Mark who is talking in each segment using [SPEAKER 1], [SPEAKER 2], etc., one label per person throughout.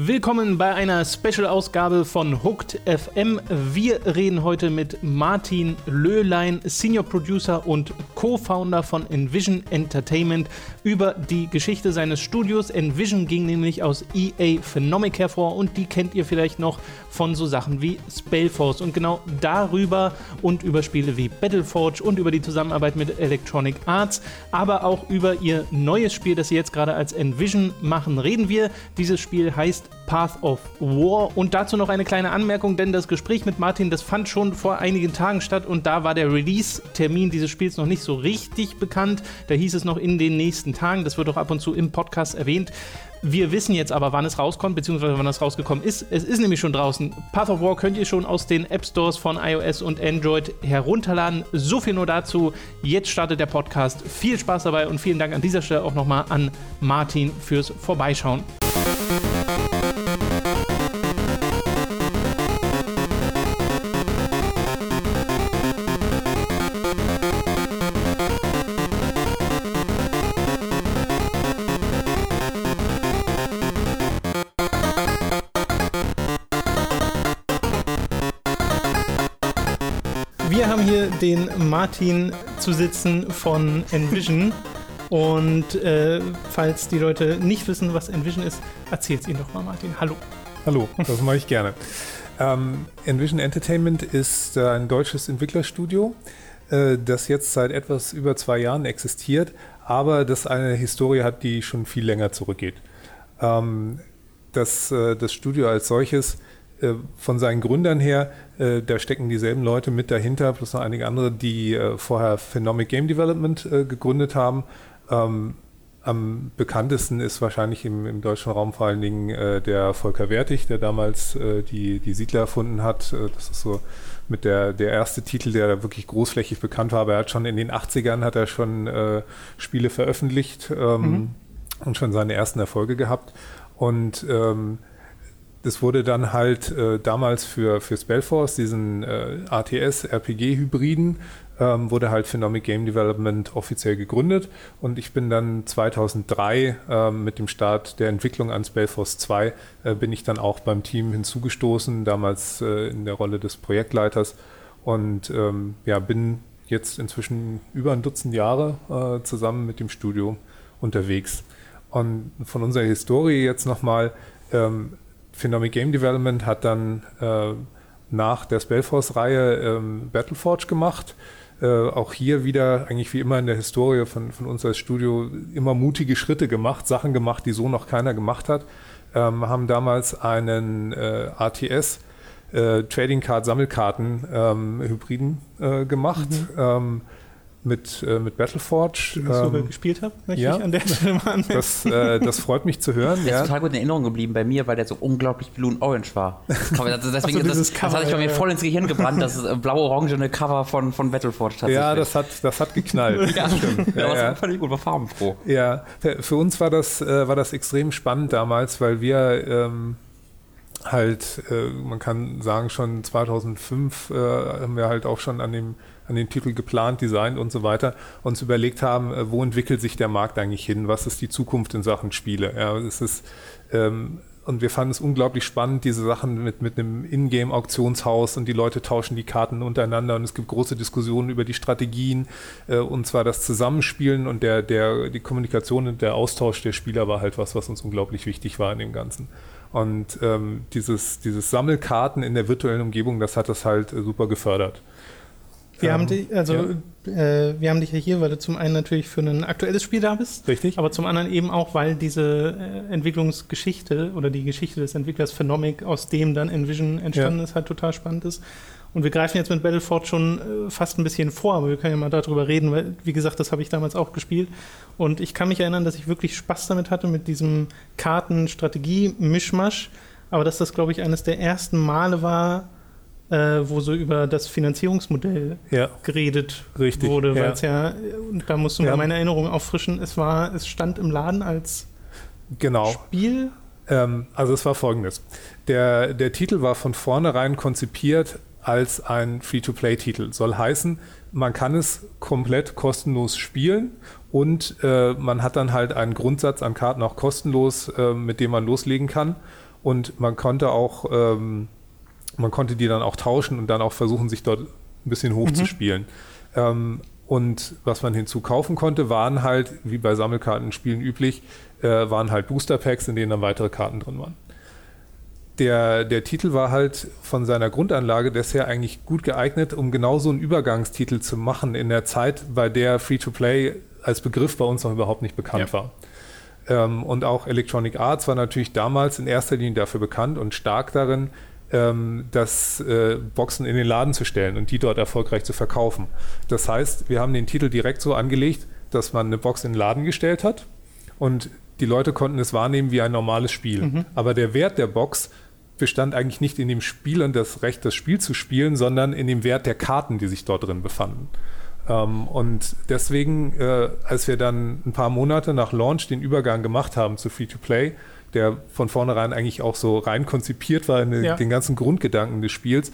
[SPEAKER 1] Willkommen bei einer Special-Ausgabe von Hooked FM. Wir reden heute mit Martin Löhlein, Senior Producer und Co-Founder von Envision Entertainment, über die Geschichte seines Studios. Envision ging nämlich aus EA Phenomic hervor und die kennt ihr vielleicht noch von so Sachen wie Spellforce. Und genau darüber und über Spiele wie Battleforge und über die Zusammenarbeit mit Electronic Arts, aber auch über ihr neues Spiel, das sie jetzt gerade als Envision machen, reden wir. Dieses Spiel heißt Path of War. Und dazu noch eine kleine Anmerkung, denn das Gespräch mit Martin, das fand schon vor einigen Tagen statt und da war der Release-Termin dieses Spiels noch nicht so richtig bekannt. Da hieß es noch in den nächsten Tagen. Das wird auch ab und zu im Podcast erwähnt. Wir wissen jetzt aber, wann es rauskommt, beziehungsweise wann es rausgekommen ist. Es ist nämlich schon draußen. Path of War könnt ihr schon aus den App Stores von iOS und Android herunterladen. So viel nur dazu. Jetzt startet der Podcast. Viel Spaß dabei und vielen Dank an dieser Stelle auch nochmal an Martin fürs Vorbeischauen. Den Martin zu sitzen von Envision. Und äh, falls die Leute nicht wissen, was Envision ist, erzähl's ihnen doch mal, Martin. Hallo.
[SPEAKER 2] Hallo, das mache ich gerne. Ähm, Envision Entertainment ist äh, ein deutsches Entwicklerstudio, äh, das jetzt seit etwas über zwei Jahren existiert, aber das eine Historie hat, die schon viel länger zurückgeht. Ähm, das, äh, das Studio als solches äh, von seinen Gründern her, äh, da stecken dieselben Leute mit dahinter, plus noch einige andere, die äh, vorher Phenomic Game Development gegründet haben. Ähm, am bekanntesten ist wahrscheinlich im, im, deutschen Raum vor allen Dingen der Volker Wertig, der damals die, die Siedler erfunden hat. Das ist so mit der, der erste Titel, der wirklich großflächig bekannt war. Aber er hat schon in den 80ern hat er schon Spiele veröffentlicht ähm, mhm. und schon seine ersten Erfolge gehabt. Und ähm, das wurde dann halt äh, damals für, für Spellforce, diesen äh, ATS-RPG-Hybriden, ähm, wurde halt Phenomic Game Development offiziell gegründet und ich bin dann 2003 ähm, mit dem Start der Entwicklung an Spellforce 2 äh, bin ich dann auch beim Team hinzugestoßen, damals äh, in der Rolle des Projektleiters und ähm, ja, bin jetzt inzwischen über ein Dutzend Jahre äh, zusammen mit dem Studio unterwegs. Und von unserer Historie jetzt nochmal, ähm, Phenomic Game Development hat dann äh, nach der Spellforce-Reihe ähm, Battleforge gemacht. Äh, auch hier wieder, eigentlich wie immer in der Historie von, von uns als Studio, immer mutige Schritte gemacht, Sachen gemacht, die so noch keiner gemacht hat. Ähm, haben damals einen äh, ATS, äh, Trading Card Sammelkarten ähm, Hybriden äh, gemacht. Mhm. Mit, äh, mit Battleforge.
[SPEAKER 1] Sogar ähm, gespielt habe, möchte
[SPEAKER 2] ja, ich an der Stelle mal anmerken. Das, äh, das freut mich zu hören.
[SPEAKER 3] Der ja. ist total gut in Erinnerung geblieben bei mir, weil der so unglaublich blue und orange war. Das, deswegen, so, das, Cover, das hatte ich bei mir voll ins Gehirn gebrannt, das äh, blau-orangene Cover von, von Battleforge
[SPEAKER 2] tatsächlich. Ja, das hat, das hat geknallt. ja,
[SPEAKER 3] stimmt. Ja, ja, das fand gut, war farbenfroh.
[SPEAKER 2] Ja, für uns war das, äh, war das extrem spannend damals, weil wir ähm, halt, äh, man kann sagen, schon 2005 äh, haben wir halt auch schon an dem an den Titel geplant, designt und so weiter, uns überlegt haben, äh, wo entwickelt sich der Markt eigentlich hin, was ist die Zukunft in Sachen Spiele. Ja, es ist, ähm, und wir fanden es unglaublich spannend, diese Sachen mit, mit einem Ingame-Auktionshaus und die Leute tauschen die Karten untereinander und es gibt große Diskussionen über die Strategien äh, und zwar das Zusammenspielen und der, der, die Kommunikation und der Austausch der Spieler war halt was, was uns unglaublich wichtig war in dem Ganzen. Und ähm, dieses, dieses Sammelkarten in der virtuellen Umgebung, das hat das halt äh, super gefördert.
[SPEAKER 1] Wir ähm, haben dich, also ja. äh, wir haben dich ja hier, weil du zum einen natürlich für ein aktuelles Spiel da bist.
[SPEAKER 2] Richtig.
[SPEAKER 1] Aber zum anderen eben auch, weil diese äh, Entwicklungsgeschichte oder die Geschichte des Entwicklers Phenomic, aus dem dann Envision entstanden ja. ist, halt total spannend ist. Und wir greifen jetzt mit Battleforge schon äh, fast ein bisschen vor, aber wir können ja mal darüber reden, weil, wie gesagt, das habe ich damals auch gespielt. Und ich kann mich erinnern, dass ich wirklich Spaß damit hatte, mit diesem Karten-Strategie-Mischmasch. Aber dass das, glaube ich, eines der ersten Male war, äh, wo so über das Finanzierungsmodell
[SPEAKER 2] ja.
[SPEAKER 1] geredet
[SPEAKER 2] Richtig,
[SPEAKER 1] wurde, weil es ja. und da musst du ja. mal meine Erinnerung auffrischen, es war, es stand im Laden als
[SPEAKER 2] genau.
[SPEAKER 1] Spiel.
[SPEAKER 2] Ähm, also es war folgendes. Der, der Titel war von vornherein konzipiert als ein Free-to-Play-Titel. Soll heißen, man kann es komplett kostenlos spielen und äh, man hat dann halt einen Grundsatz an Karten auch kostenlos, äh, mit dem man loslegen kann. und man konnte auch, ähm, man konnte die dann auch tauschen und dann auch versuchen, sich dort ein bisschen hochzuspielen. Mhm. Ähm, und was man hinzukaufen konnte, waren halt, wie bei Sammelkartenspielen üblich, äh, waren halt Booster Packs, in denen dann weitere Karten drin waren. Der, der Titel war halt von seiner Grundanlage desher eigentlich gut geeignet, um genau so einen Übergangstitel zu machen in der Zeit, bei der Free-to-Play als Begriff bei uns noch überhaupt nicht bekannt ja. war. Ähm, und auch Electronic Arts war natürlich damals in erster Linie dafür bekannt und stark darin, das äh, Boxen in den Laden zu stellen und die dort erfolgreich zu verkaufen. Das heißt, wir haben den Titel direkt so angelegt, dass man eine Box in den Laden gestellt hat und die Leute konnten es wahrnehmen wie ein normales Spiel. Mhm. Aber der Wert der Box bestand eigentlich nicht in dem Spiel und das Recht, das Spiel zu spielen, sondern in dem Wert der Karten, die sich dort drin befanden. Ähm, und deswegen, äh, als wir dann ein paar Monate nach Launch den Übergang gemacht haben zu Free-to-Play, der von vornherein eigentlich auch so rein konzipiert war in ja. den ganzen Grundgedanken des Spiels,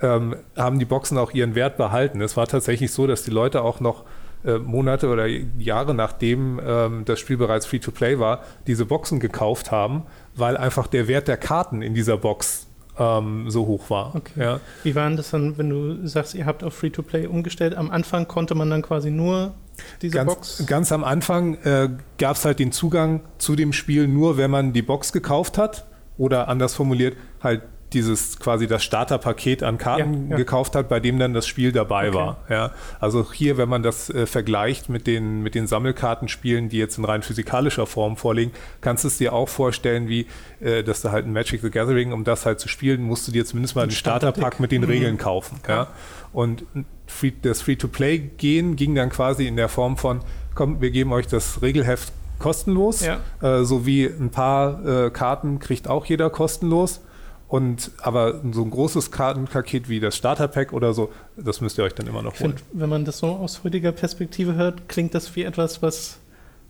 [SPEAKER 2] ähm, haben die Boxen auch ihren Wert behalten. Es war tatsächlich so, dass die Leute auch noch äh, Monate oder Jahre nachdem ähm, das Spiel bereits Free-to-Play war, diese Boxen gekauft haben, weil einfach der Wert der Karten in dieser Box ähm, so hoch war.
[SPEAKER 1] Okay. Ja. Wie war denn das dann, wenn du sagst, ihr habt auf Free-to-Play umgestellt? Am Anfang konnte man dann quasi nur diese
[SPEAKER 2] ganz,
[SPEAKER 1] Box?
[SPEAKER 2] Ganz am Anfang äh, gab es halt den Zugang zu dem Spiel nur, wenn man die Box gekauft hat oder anders formuliert, halt dieses quasi das Starterpaket an Karten ja, ja. gekauft hat, bei dem dann das Spiel dabei okay. war. Ja, also hier, wenn man das äh, vergleicht mit den, mit den Sammelkartenspielen, die jetzt in rein physikalischer Form vorliegen, kannst du es dir auch vorstellen, wie, äh, dass du halt ein Magic the Gathering, um das halt zu spielen, musst du dir zumindest mal einen Starterpack mit den mhm. Regeln kaufen. Ja. Und free, das Free-to-Play-Gehen ging dann quasi in der Form von, komm, wir geben euch das Regelheft kostenlos, ja. äh, sowie ein paar äh, Karten kriegt auch jeder kostenlos. Und aber so ein großes Kartenpaket wie das Starterpack oder so, das müsst ihr euch dann immer noch holen.
[SPEAKER 1] Find, wenn man das so aus heutiger Perspektive hört, klingt das wie etwas, was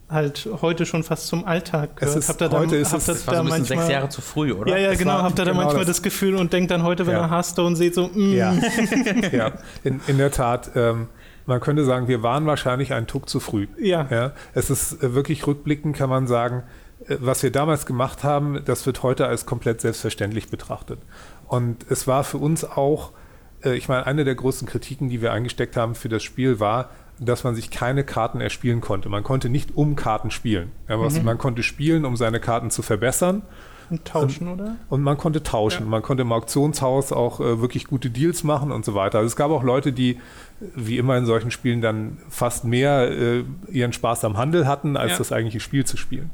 [SPEAKER 1] halt heute schon fast zum Alltag
[SPEAKER 2] gehört. Es ist, habt ihr heute da, ist
[SPEAKER 3] habt es da manchmal, sechs Jahre zu früh, oder?
[SPEAKER 1] Ja, ja, genau. Habt ihr da genau manchmal das, das, Gefühl und denkt dann heute, wenn ja. ihr Hearthstone seht, so, mm.
[SPEAKER 2] Ja, ja. In, in der Tat. Ähm, man könnte sagen, wir waren wahrscheinlich einen Tuck zu früh.
[SPEAKER 1] Ja. ja.
[SPEAKER 2] Es ist äh, wirklich rückblickend, kann man sagen, was wir damals gemacht haben, das wird heute als komplett selbstverständlich betrachtet. Und es war für uns auch, äh, ich meine, eine der größten Kritiken, die wir eingesteckt haben für das Spiel war, dass man sich keine Karten erspielen konnte. Man konnte nicht um Karten spielen. Mhm. Man konnte spielen, um seine Karten zu verbessern.
[SPEAKER 1] Und tauschen, oder?
[SPEAKER 2] Und man konnte tauschen. Ja. Man konnte im Auktionshaus auch äh, wirklich gute Deals machen und so weiter. Also es gab auch Leute, die, wie immer in solchen Spielen, dann fast mehr äh, ihren Spaß am Handel hatten, als ja. das eigentliche Spiel zu spielen.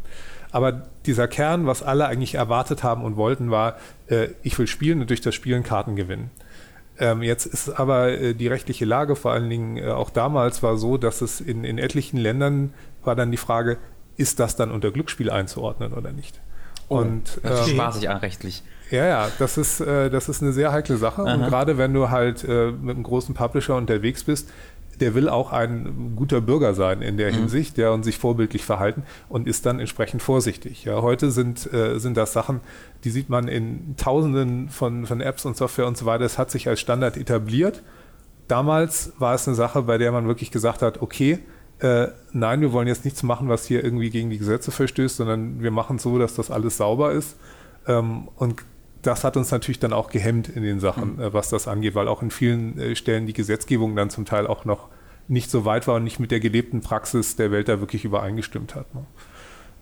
[SPEAKER 2] Aber dieser Kern, was alle eigentlich erwartet haben und wollten, war, äh, ich will spielen und durch das Spielen Karten gewinnen. Ähm, jetzt ist aber äh, die rechtliche Lage, vor allen Dingen äh, auch damals, war so, dass es in, in etlichen Ländern war dann die Frage, ist das dann unter Glücksspiel einzuordnen oder nicht?
[SPEAKER 3] Oh, und, das ähm, spaßig an rechtlich.
[SPEAKER 2] Ja, ja, das ist, äh, das ist eine sehr heikle Sache. Aha. Und gerade wenn du halt äh, mit einem großen Publisher unterwegs bist, der will auch ein guter Bürger sein in der mhm. Hinsicht, ja, und sich vorbildlich verhalten und ist dann entsprechend vorsichtig. Ja, heute sind, äh, sind das Sachen, die sieht man in Tausenden von, von Apps und Software und so weiter. Es hat sich als Standard etabliert. Damals war es eine Sache, bei der man wirklich gesagt hat, okay, äh, nein, wir wollen jetzt nichts machen, was hier irgendwie gegen die Gesetze verstößt, sondern wir machen es so, dass das alles sauber ist. Ähm, und das hat uns natürlich dann auch gehemmt in den Sachen, mhm. äh, was das angeht, weil auch in vielen äh, Stellen die Gesetzgebung dann zum Teil auch noch nicht so weit war und nicht mit der gelebten Praxis der Welt da wirklich übereingestimmt hat. Ne?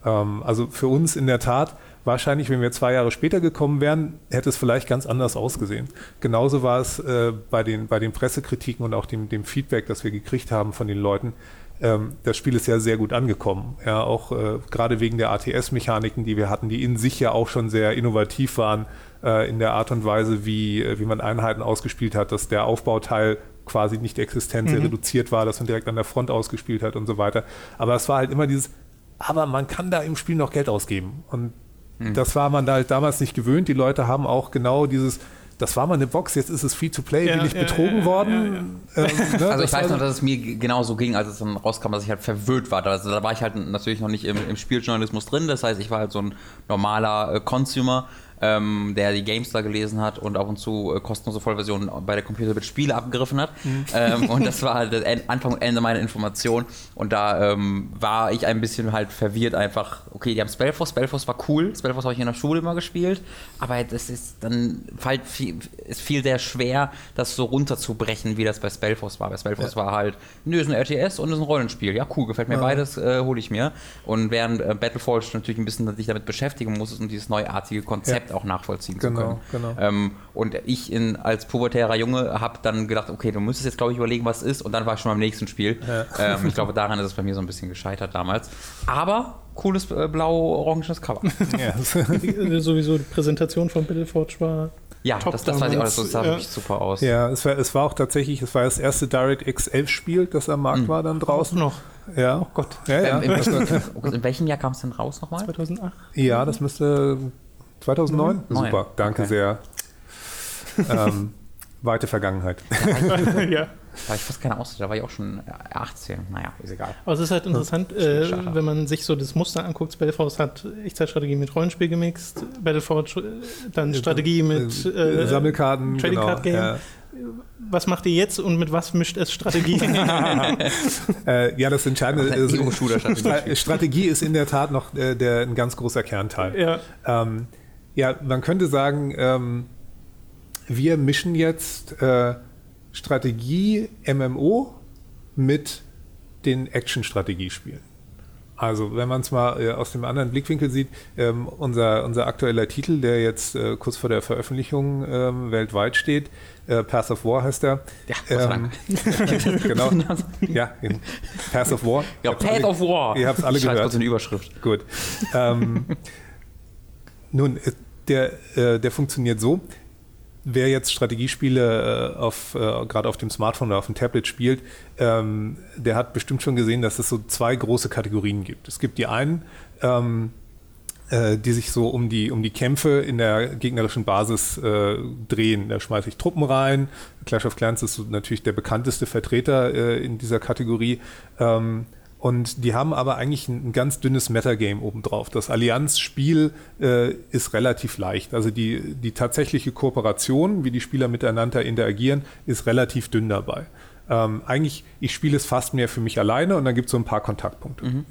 [SPEAKER 2] Ähm, also für uns in der Tat, wahrscheinlich, wenn wir zwei Jahre später gekommen wären, hätte es vielleicht ganz anders ausgesehen. Genauso war es äh, bei, den, bei den Pressekritiken und auch dem, dem Feedback, das wir gekriegt haben von den Leuten. Ähm, das Spiel ist ja sehr gut angekommen. Ja, auch äh, gerade wegen der ATS-Mechaniken, die wir hatten, die in sich ja auch schon sehr innovativ waren äh, in der Art und Weise, wie, äh, wie man Einheiten ausgespielt hat, dass der Aufbauteil quasi nicht existent, sehr mhm. reduziert war, dass man direkt an der Front ausgespielt hat und so weiter. Aber es war halt immer dieses, aber man kann da im Spiel noch Geld ausgeben. Und mhm. das war man da halt damals nicht gewöhnt. Die Leute haben auch genau dieses, das war mal eine Box, jetzt ist es Free-to-Play, ja, bin ich ja, betrogen ja, worden.
[SPEAKER 3] Ähm, ne? Also ich weiß noch, dass es mir genauso ging, als es dann rauskam, dass ich halt verwirrt war. Also da war ich halt natürlich noch nicht im, im Spieljournalismus drin, das heißt, ich war halt so ein normaler äh, Consumer ähm, der die GameStar gelesen hat und ab und zu äh, kostenlose Vollversionen bei der Computer mit Spiele abgegriffen hat. Mhm. Ähm, und das war halt Anfang und Ende meiner Information. Und da ähm, war ich ein bisschen halt verwirrt einfach, okay, die haben Spellforce, Spellforce war cool, Spellforce habe ich in der Schule immer gespielt, aber das ist dann halt viel, ist viel sehr schwer, das so runterzubrechen, wie das bei Spellforce war. Bei Spellforce ja. war halt, nö, ist ein RTS und ist ein Rollenspiel. Ja, cool, gefällt mir ja. beides, äh, hole ich mir. Und während äh, Battleforge natürlich ein bisschen sich damit beschäftigen muss, um dieses neuartige Konzept ja. Auch nachvollziehen genau, zu können. Genau. Ähm, und ich in, als pubertärer Junge habe dann gedacht, okay, du müsstest jetzt, glaube ich, überlegen, was ist. Und dann war ich schon beim nächsten Spiel. Ähm, ich glaube, daran ist es bei mir so ein bisschen gescheitert damals. Aber cooles äh, blau-orangenes Cover.
[SPEAKER 1] Ja. Sowieso die Präsentation von Battleforge war
[SPEAKER 3] ja, Top das, das weiß ich auch, das sah ja. wirklich super aus.
[SPEAKER 2] Ja, es war, es war auch tatsächlich, es war das erste DirectX 11 Spiel, das am Markt mhm. war dann draußen.
[SPEAKER 1] noch.
[SPEAKER 2] Ja.
[SPEAKER 1] Oh Gott.
[SPEAKER 3] Ja, ja. Ähm, in, in, welchem Jahr kam es denn raus nochmal?
[SPEAKER 1] 2008.
[SPEAKER 2] Ja, das müsste 2009. Mhm. Super, danke okay. sehr. ähm, weite Vergangenheit.
[SPEAKER 3] ja. Da war ich fast keine Auszeit, da war ich auch schon 18. Äh, naja, ist egal.
[SPEAKER 1] Aber es ist halt interessant, äh, wenn man sich so das Muster anguckt. Battleforce hat Echtzeitstrategie mit Rollenspiel gemixt, Battleforge äh, dann Strategie mit
[SPEAKER 2] äh, Sammelkarten,
[SPEAKER 1] Trading genau, Card Game. Ja. Was macht ihr jetzt und mit was mischt es Strategie?
[SPEAKER 2] äh, ja, das Entscheidende ist, Strategie ist in der Tat noch äh, der, ein ganz großer Kernteil.
[SPEAKER 1] Ja,
[SPEAKER 2] ähm, ja man könnte sagen, ähm, wir mischen jetzt äh, Strategie MMO mit den Action-Strategiespielen. Also, wenn man es mal äh, aus dem anderen Blickwinkel sieht, ähm, unser, unser aktueller Titel, der jetzt äh, kurz vor der Veröffentlichung ähm, weltweit steht, äh, Path of War heißt er.
[SPEAKER 3] Ja, ähm,
[SPEAKER 2] genau. ja, Path of War.
[SPEAKER 3] Ja, Path of War.
[SPEAKER 2] Ihr habt es alle
[SPEAKER 3] Schreibt
[SPEAKER 2] gehört.
[SPEAKER 3] in die Überschrift.
[SPEAKER 2] Gut. Ähm, nun, äh, der, äh, der funktioniert so, wer jetzt Strategiespiele äh, auf, gerade auf dem Smartphone oder auf dem Tablet spielt, ähm, der hat bestimmt schon gesehen, dass es so zwei große Kategorien gibt. Es gibt die einen, ähm, äh, die sich so um die, um die Kämpfe in der gegnerischen Basis drehen. Da schmeiße ich Truppen rein. Clash of Clans ist natürlich der bekannteste Vertreter in dieser Kategorie. Ähm, und die haben aber eigentlich ein, ein ganz dünnes Metagame obendrauf. Das Allianzspiel äh, ist relativ leicht. Also die, die tatsächliche Kooperation, wie die Spieler miteinander interagieren, ist relativ dünn dabei. Ähm, eigentlich, ich spiele es fast mehr für mich alleine und dann gibt es so ein paar Kontaktpunkte. Mhm.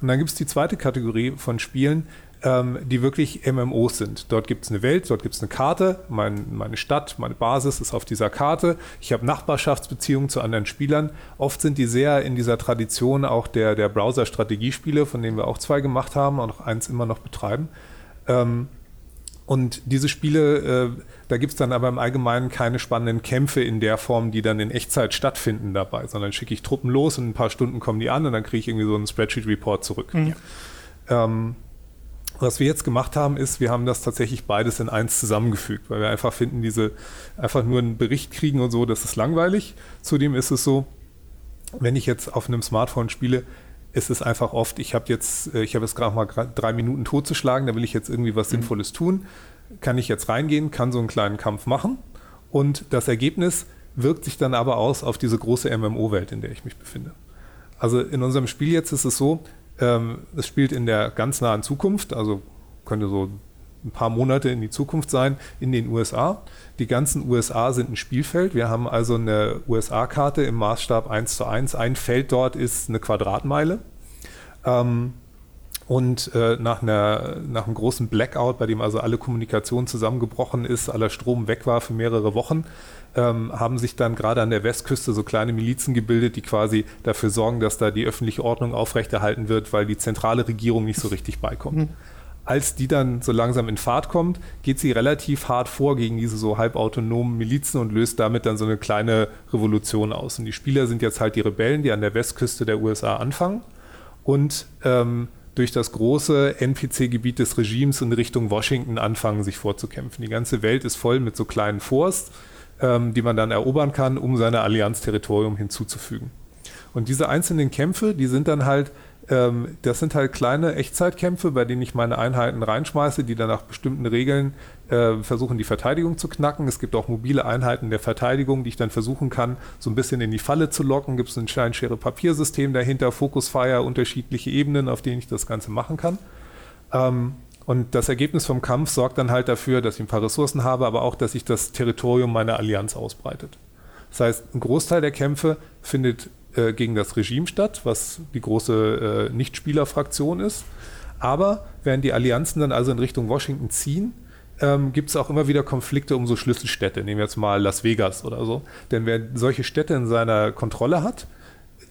[SPEAKER 2] Und dann gibt es die zweite Kategorie von Spielen, ähm, die wirklich MMOs sind. Dort gibt es eine Welt, dort gibt es eine Karte, mein, meine Stadt, meine Basis ist auf dieser Karte. Ich habe Nachbarschaftsbeziehungen zu anderen Spielern. Oft sind die sehr in dieser Tradition auch der, der Browser-Strategiespiele, von denen wir auch zwei gemacht haben und auch eins immer noch betreiben. Ähm, und diese Spiele, äh, da gibt es dann aber im Allgemeinen keine spannenden Kämpfe in der Form, die dann in Echtzeit stattfinden dabei, sondern schicke ich Truppen los und in ein paar Stunden kommen die an und dann kriege ich irgendwie so einen Spreadsheet-Report zurück. Mhm. Ähm, was wir jetzt gemacht haben, ist, wir haben das tatsächlich beides in eins zusammengefügt, weil wir einfach finden, diese einfach nur einen Bericht kriegen und so, das ist langweilig. Zudem ist es so, wenn ich jetzt auf einem Smartphone spiele, ist es einfach oft, ich habe jetzt, äh, ich habe jetzt gerade mal drei Minuten totzuschlagen, da will ich jetzt irgendwie was mhm. Sinnvolles tun. Kann ich jetzt reingehen, kann so einen kleinen Kampf machen und das Ergebnis wirkt sich dann aber aus auf diese große MMO-Welt, in der ich mich befinde. Also in unserem Spiel jetzt ist es so, ähm, es spielt in der ganz nahen Zukunft, also könnte so ein paar Monate in die Zukunft sein, in den USA. Die ganzen USA sind ein Spielfeld. Wir haben also eine USA-Karte im Maßstab 1 zu 1. Ein Feld dort ist eine Quadratmeile. Ähm, und äh, nach, einer, nach einem großen Blackout, bei dem also alle Kommunikation zusammengebrochen ist, aller Strom weg war für mehrere Wochen, ähm, haben sich dann gerade an der Westküste so kleine Milizen gebildet, die quasi dafür sorgen, dass da die öffentliche Ordnung aufrechterhalten wird, weil die zentrale Regierung nicht so richtig beikommt. Mhm. Als die dann so langsam in Fahrt kommt, geht sie relativ hart vor gegen diese so halbautonomen Milizen und löst damit dann so eine kleine Revolution aus. Und die Spieler sind jetzt halt die Rebellen, die an der Westküste der USA anfangen und ähm, durch das große NPC-Gebiet des Regimes in Richtung Washington anfangen, sich vorzukämpfen. Die ganze Welt ist voll mit so kleinen Forts ähm, die man dann erobern kann, um seine Allianzterritorium hinzuzufügen. Und diese einzelnen Kämpfe, die sind dann halt, ähm, das sind halt kleine Echtzeitkämpfe, bei denen ich meine Einheiten reinschmeiße, die dann nach bestimmten Regeln äh, versuchen, die Verteidigung zu knacken. Es gibt auch mobile Einheiten der Verteidigung, die ich dann versuchen kann, so ein bisschen in die Falle zu locken. Gibt es ein Steinschere-Papiersystem dahinter, Focus Fire, unterschiedliche Ebenen, auf denen ich das Ganze machen kann. Ähm, Und das Ergebnis vom Kampf sorgt dann halt dafür, dass ich ein paar Ressourcen habe, aber auch, dass sich das Territorium meiner Allianz ausbreitet. Das heißt, ein Großteil der Kämpfe findet äh, gegen das Regime statt, was die große äh, Nichtspielerfraktion ist. Aber während die Allianzen dann also in Richtung Washington ziehen, ähm, gibt es auch immer wieder Konflikte um so Schlüsselstädte. Nehmen wir jetzt mal Las Vegas oder so. Denn wer solche Städte in seiner Kontrolle hat,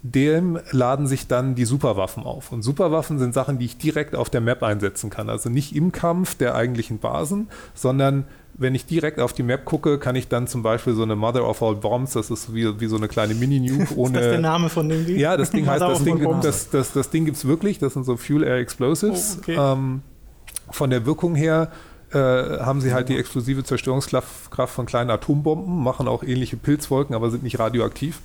[SPEAKER 2] dem laden sich dann die Superwaffen auf. Und Superwaffen sind Sachen, die ich direkt auf der Map einsetzen kann. Also nicht im Kampf der eigentlichen Basen, sondern wenn ich direkt auf die Map gucke, kann ich dann zum Beispiel so eine Mother of All Bombs, das ist wie, wie so eine kleine Mini-Nuke ohne. ist das
[SPEAKER 1] der Name von dem Ding?
[SPEAKER 2] Ja, das Ding heißt, das Ding, das, das, das Ding gibt es wirklich, das sind so Fuel Air Explosives. Oh, okay. ähm, von der Wirkung her äh, haben sie halt die explosive Zerstörungskraft von kleinen Atombomben, machen auch ähnliche Pilzwolken, aber sind nicht radioaktiv.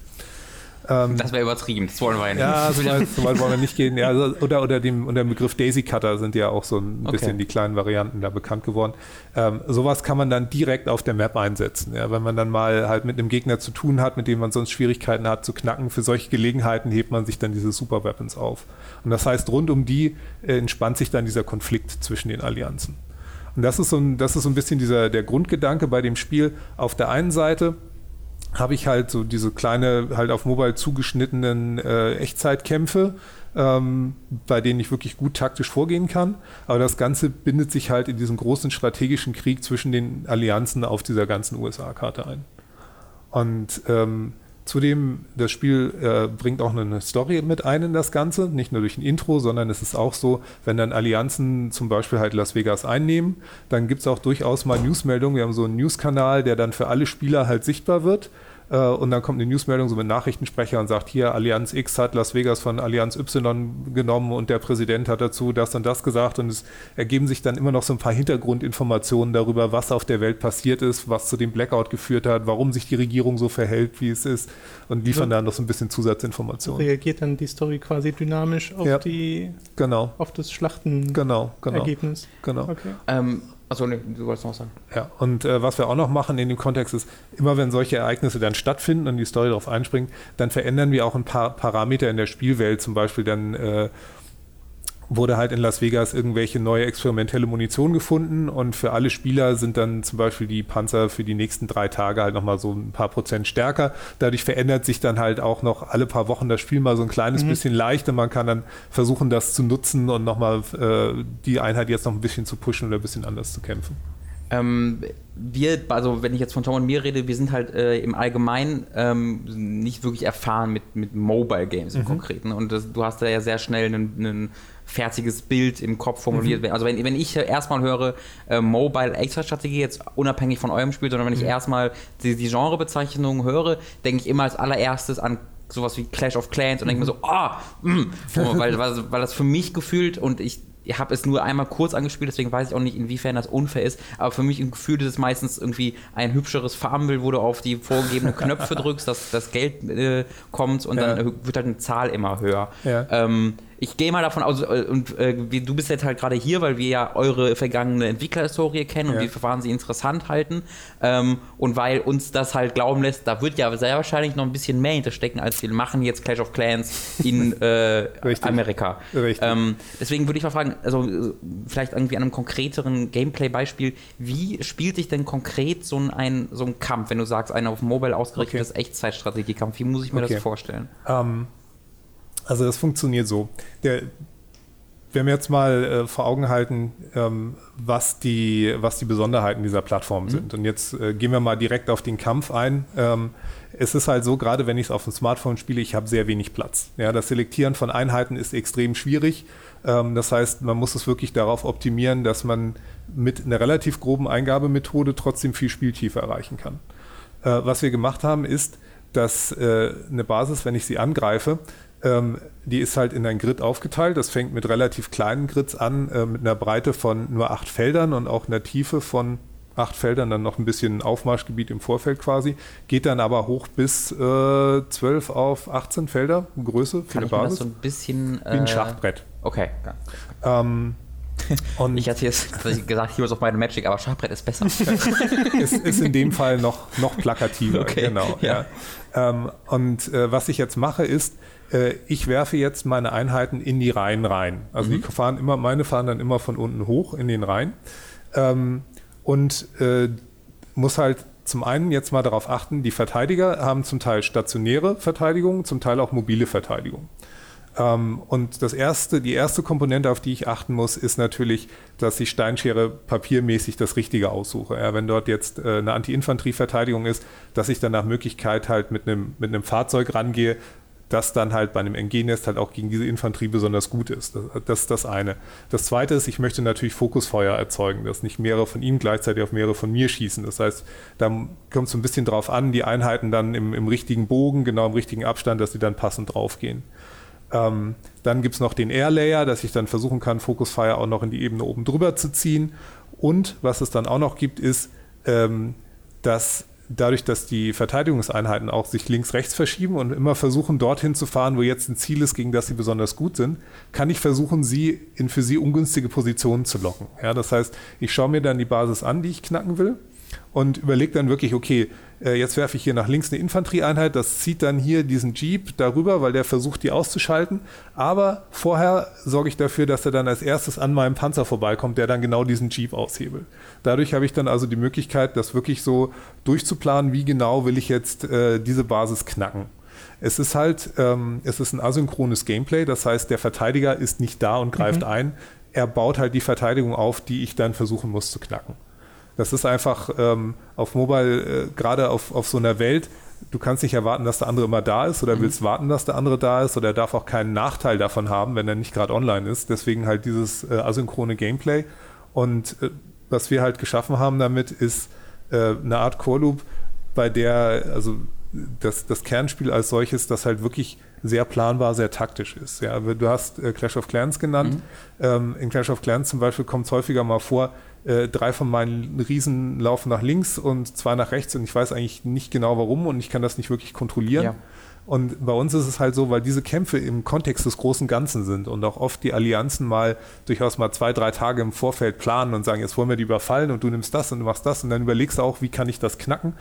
[SPEAKER 3] Ähm, das wäre übertrieben, das wollen wir ja nicht.
[SPEAKER 2] Ja, so weit, so weit wollen wir nicht gehen. Ja, also, oder, oder dem, unter dem Begriff Daisy Cutter sind ja auch so ein okay. bisschen die kleinen Varianten da bekannt geworden. Ähm, sowas kann man dann direkt auf der Map einsetzen. Ja, wenn man dann mal halt mit einem Gegner zu tun hat, mit dem man sonst Schwierigkeiten hat zu knacken, für solche Gelegenheiten hebt man sich dann diese Super Weapons auf. Und das heißt, rund um die äh, entspannt sich dann dieser Konflikt zwischen den Allianzen. Und das ist so ein, das ist so ein bisschen dieser, der Grundgedanke bei dem Spiel. Auf der einen Seite habe ich halt so diese kleine, halt auf Mobile zugeschnittenen äh, Echtzeitkämpfe, ähm, bei denen ich wirklich gut taktisch vorgehen kann. Aber das Ganze bindet sich halt in diesen großen strategischen Krieg zwischen den Allianzen auf dieser ganzen USA-Karte ein. Und ähm, Zudem, das Spiel äh, bringt auch eine Story mit ein in das Ganze, nicht nur durch ein Intro, sondern es ist auch so, wenn dann Allianzen zum Beispiel halt Las Vegas einnehmen, dann gibt es auch durchaus mal Newsmeldungen. Wir haben so einen News-Kanal, der dann für alle Spieler halt sichtbar wird und dann kommt eine Newsmeldung so mit Nachrichtensprecher und sagt, hier, Allianz X hat Las Vegas von Allianz Y genommen und der Präsident hat dazu das und das gesagt und es ergeben sich dann immer noch so ein paar Hintergrundinformationen darüber, was auf der Welt passiert ist, was zu dem Blackout geführt hat, warum sich die Regierung so verhält, wie es ist und liefern so, dann noch so ein bisschen Zusatzinformationen.
[SPEAKER 1] Reagiert dann die Story quasi dynamisch auf
[SPEAKER 2] ja,
[SPEAKER 1] die
[SPEAKER 2] genau.
[SPEAKER 1] auf das Schlachtenergebnis?
[SPEAKER 2] Genau, genau.
[SPEAKER 1] Genau.
[SPEAKER 2] Okay.
[SPEAKER 3] Ähm, Achso, nee, du wolltest noch sagen.
[SPEAKER 2] Ja, und äh, was wir auch noch machen in dem Kontext ist, immer wenn solche Ereignisse dann stattfinden und die Story darauf einspringt, dann verändern wir auch ein paar Parameter in der Spielwelt, zum Beispiel dann äh, wurde halt in Las Vegas irgendwelche neue experimentelle Munition gefunden und für alle Spieler sind dann zum Beispiel die Panzer für die nächsten drei Tage halt nochmal so ein paar Prozent stärker. Dadurch verändert sich dann halt auch noch alle paar Wochen das Spiel mal so ein kleines mhm. bisschen leicht und man kann dann versuchen, das zu nutzen und nochmal äh, die Einheit jetzt noch ein bisschen zu pushen oder ein bisschen anders zu kämpfen.
[SPEAKER 3] Ähm, wir, also wenn ich jetzt von Tom und mir rede, wir sind halt äh, im Allgemeinen ähm, nicht wirklich erfahren mit, mit Mobile Games im mhm. Konkreten. Und das, du hast da ja sehr schnell einen, einen fertiges Bild im Kopf formuliert. Mhm. Also wenn, wenn ich erstmal höre äh, Mobile Extra Strategie, jetzt unabhängig von eurem Spiel, sondern wenn ich mhm. erstmal die, die Genrebezeichnung höre, denke ich immer als allererstes an sowas wie Clash of Clans und denke mir so, ah, oh, mm, weil, weil, weil das für mich gefühlt und ich ich habe es nur einmal kurz angespielt, deswegen weiß ich auch nicht, inwiefern das unfair ist. Aber für mich im Gefühl ist es meistens irgendwie ein hübscheres Farmbild, wo du auf die vorgegebenen Knöpfe drückst, dass das Geld äh, kommt und ja. dann wird halt eine Zahl immer höher. Ja. Ähm, ich gehe mal davon aus, äh, und äh, du bist jetzt halt gerade hier, weil wir ja eure vergangene Entwicklerhistorie kennen ja. und wir Verfahren sie interessant halten. Ähm, und weil uns das halt glauben lässt, da wird ja sehr wahrscheinlich noch ein bisschen mehr hinterstecken, als wir machen jetzt Clash of Clans in äh, Amerika. Richtig. Ähm, deswegen würde ich mal fragen, also vielleicht irgendwie an einem konkreteren Gameplay-Beispiel, wie spielt sich denn konkret so ein, so ein Kampf, wenn du sagst, ein auf Mobile ausgerichtetes okay. Echtzeitstrategiekampf? Wie muss ich mir okay. das vorstellen?
[SPEAKER 2] Um ähm, also das funktioniert so. Der, wenn wir jetzt mal äh, vor Augen halten, ähm, was, die, was die Besonderheiten dieser Plattform mhm. sind. Und jetzt äh, gehen wir mal direkt auf den Kampf ein. Ähm, es ist halt so, gerade wenn ich es auf dem Smartphone spiele, ich habe sehr wenig Platz. Ja, das Selektieren von Einheiten ist extrem schwierig. Ähm, das heißt, man muss es wirklich darauf optimieren, dass man mit einer relativ groben Eingabemethode trotzdem viel Spieltiefe erreichen kann. Äh, was wir gemacht haben, ist, dass äh, eine Basis, wenn ich sie angreife, ähm, die ist halt in ein Grid aufgeteilt. Das fängt mit relativ kleinen Grids an, äh, mit einer Breite von nur acht Feldern und auch einer Tiefe von acht Feldern, dann noch ein bisschen Aufmarschgebiet im Vorfeld quasi, geht dann aber hoch bis äh, 12 auf 18 Felder Größe
[SPEAKER 3] für Kann eine Basis. so ein bisschen
[SPEAKER 2] wie ein äh, Schachbrett.
[SPEAKER 3] Okay.
[SPEAKER 2] Ähm,
[SPEAKER 3] Und ich hatte jetzt gesagt, Heroes of Might and Magic, aber Schachbrett ist besser.
[SPEAKER 2] ist, ist in dem Fall noch, noch plakativer,
[SPEAKER 3] Okay,
[SPEAKER 2] genau.
[SPEAKER 3] ja.
[SPEAKER 2] Ja. Ähm, und äh, was ich jetzt mache, ist, äh, ich werfe jetzt meine Einheiten in die Reihen rein. Also die fahren immer, meine fahren dann immer von unten hoch in den Reihen. Ähm, und äh, muss halt zum einen jetzt mal darauf achten, die Verteidiger haben zum Teil stationäre Verteidigung, zum Teil auch mobile Verteidigung. Ähm, und das erste, die erste Komponente, auf die ich achten muss, ist natürlich, dass ich Steinschere papiermäßig das Richtige aussuche. Ja, wenn dort jetzt äh, eine Anti-Infanterie-Verteidigung ist, dass ich dann nach Möglichkeit halt mit einem, mit einem Fahrzeug rangehe, das dann halt bei einem NG-Nest halt auch gegen diese Infanterie besonders gut ist. Das, das ist das eine. Das zweite ist, ich möchte natürlich Fokusfeuer erzeugen, dass nicht mehrere von ihm gleichzeitig auf mehrere von mir schießen. Das heißt, da kommt es ein bisschen drauf an, die Einheiten dann im, im richtigen Bogen, genau im richtigen Abstand, dass sie dann passend draufgehen. Ähm, dann gibt es noch den Air Layer, dass ich dann versuchen kann, Focus Fire auch noch in die Ebene oben drüber zu ziehen. Und was es dann auch noch gibt, ist, ähm, dass dadurch, dass die Verteidigungseinheiten auch sich links-rechts verschieben und immer versuchen, dorthin zu fahren, wo jetzt ein Ziel ist, gegen das sie besonders gut sind, kann ich versuchen, sie in für sie ungünstige Positionen zu locken. Ja, das heißt, ich schaue mir dann die Basis an, die ich knacken will und überlege dann wirklich, okay, äh, jetzt werfe ich hier nach links eine Infanterieeinheit, das zieht dann hier diesen Jeep darüber, weil der versucht, die auszuschalten. Aber vorher sorge ich dafür, dass er dann als erstes an meinem Panzer vorbeikommt, der dann genau diesen Jeep aushebelt. Dadurch habe ich dann also die Möglichkeit, das wirklich so durchzuplanen, wie genau will ich jetzt äh, diese Basis knacken. Es ist halt, ähm, es ist ein asynchrones Gameplay, das heißt, der Verteidiger ist nicht da und greift ein. Er baut halt die Verteidigung auf, die ich dann versuchen muss zu knacken. Das ist einfach ähm, auf Mobile, äh, gerade auf, auf so einer Welt, du kannst nicht erwarten, dass der andere immer da ist oder willst warten, dass der andere da ist oder er darf auch keinen Nachteil davon haben, wenn er nicht gerade online ist. Deswegen halt dieses äh, asynchrone Gameplay. Und äh, was wir halt geschaffen haben damit, ist äh, eine Art Core Loop, bei der, also das, das Kernspiel als solches, das halt wirklich sehr planbar, sehr taktisch ist. Ja, du hast äh, Clash of Clans genannt. Ähm, in Clash of Clans zum Beispiel kommt es häufiger mal vor, äh, drei von meinen Riesen laufen nach links und zwei nach rechts und ich weiß eigentlich nicht genau warum und ich kann das nicht wirklich kontrollieren.
[SPEAKER 3] Ja.
[SPEAKER 2] Und bei uns ist es halt so, weil diese Kämpfe im Kontext des großen Ganzen sind und auch oft die Allianzen mal durchaus mal zwei, drei Tage im Vorfeld planen und sagen, jetzt wollen wir die überfallen und du nimmst das und du machst das und dann überlegst du auch, wie kann ich das knacken.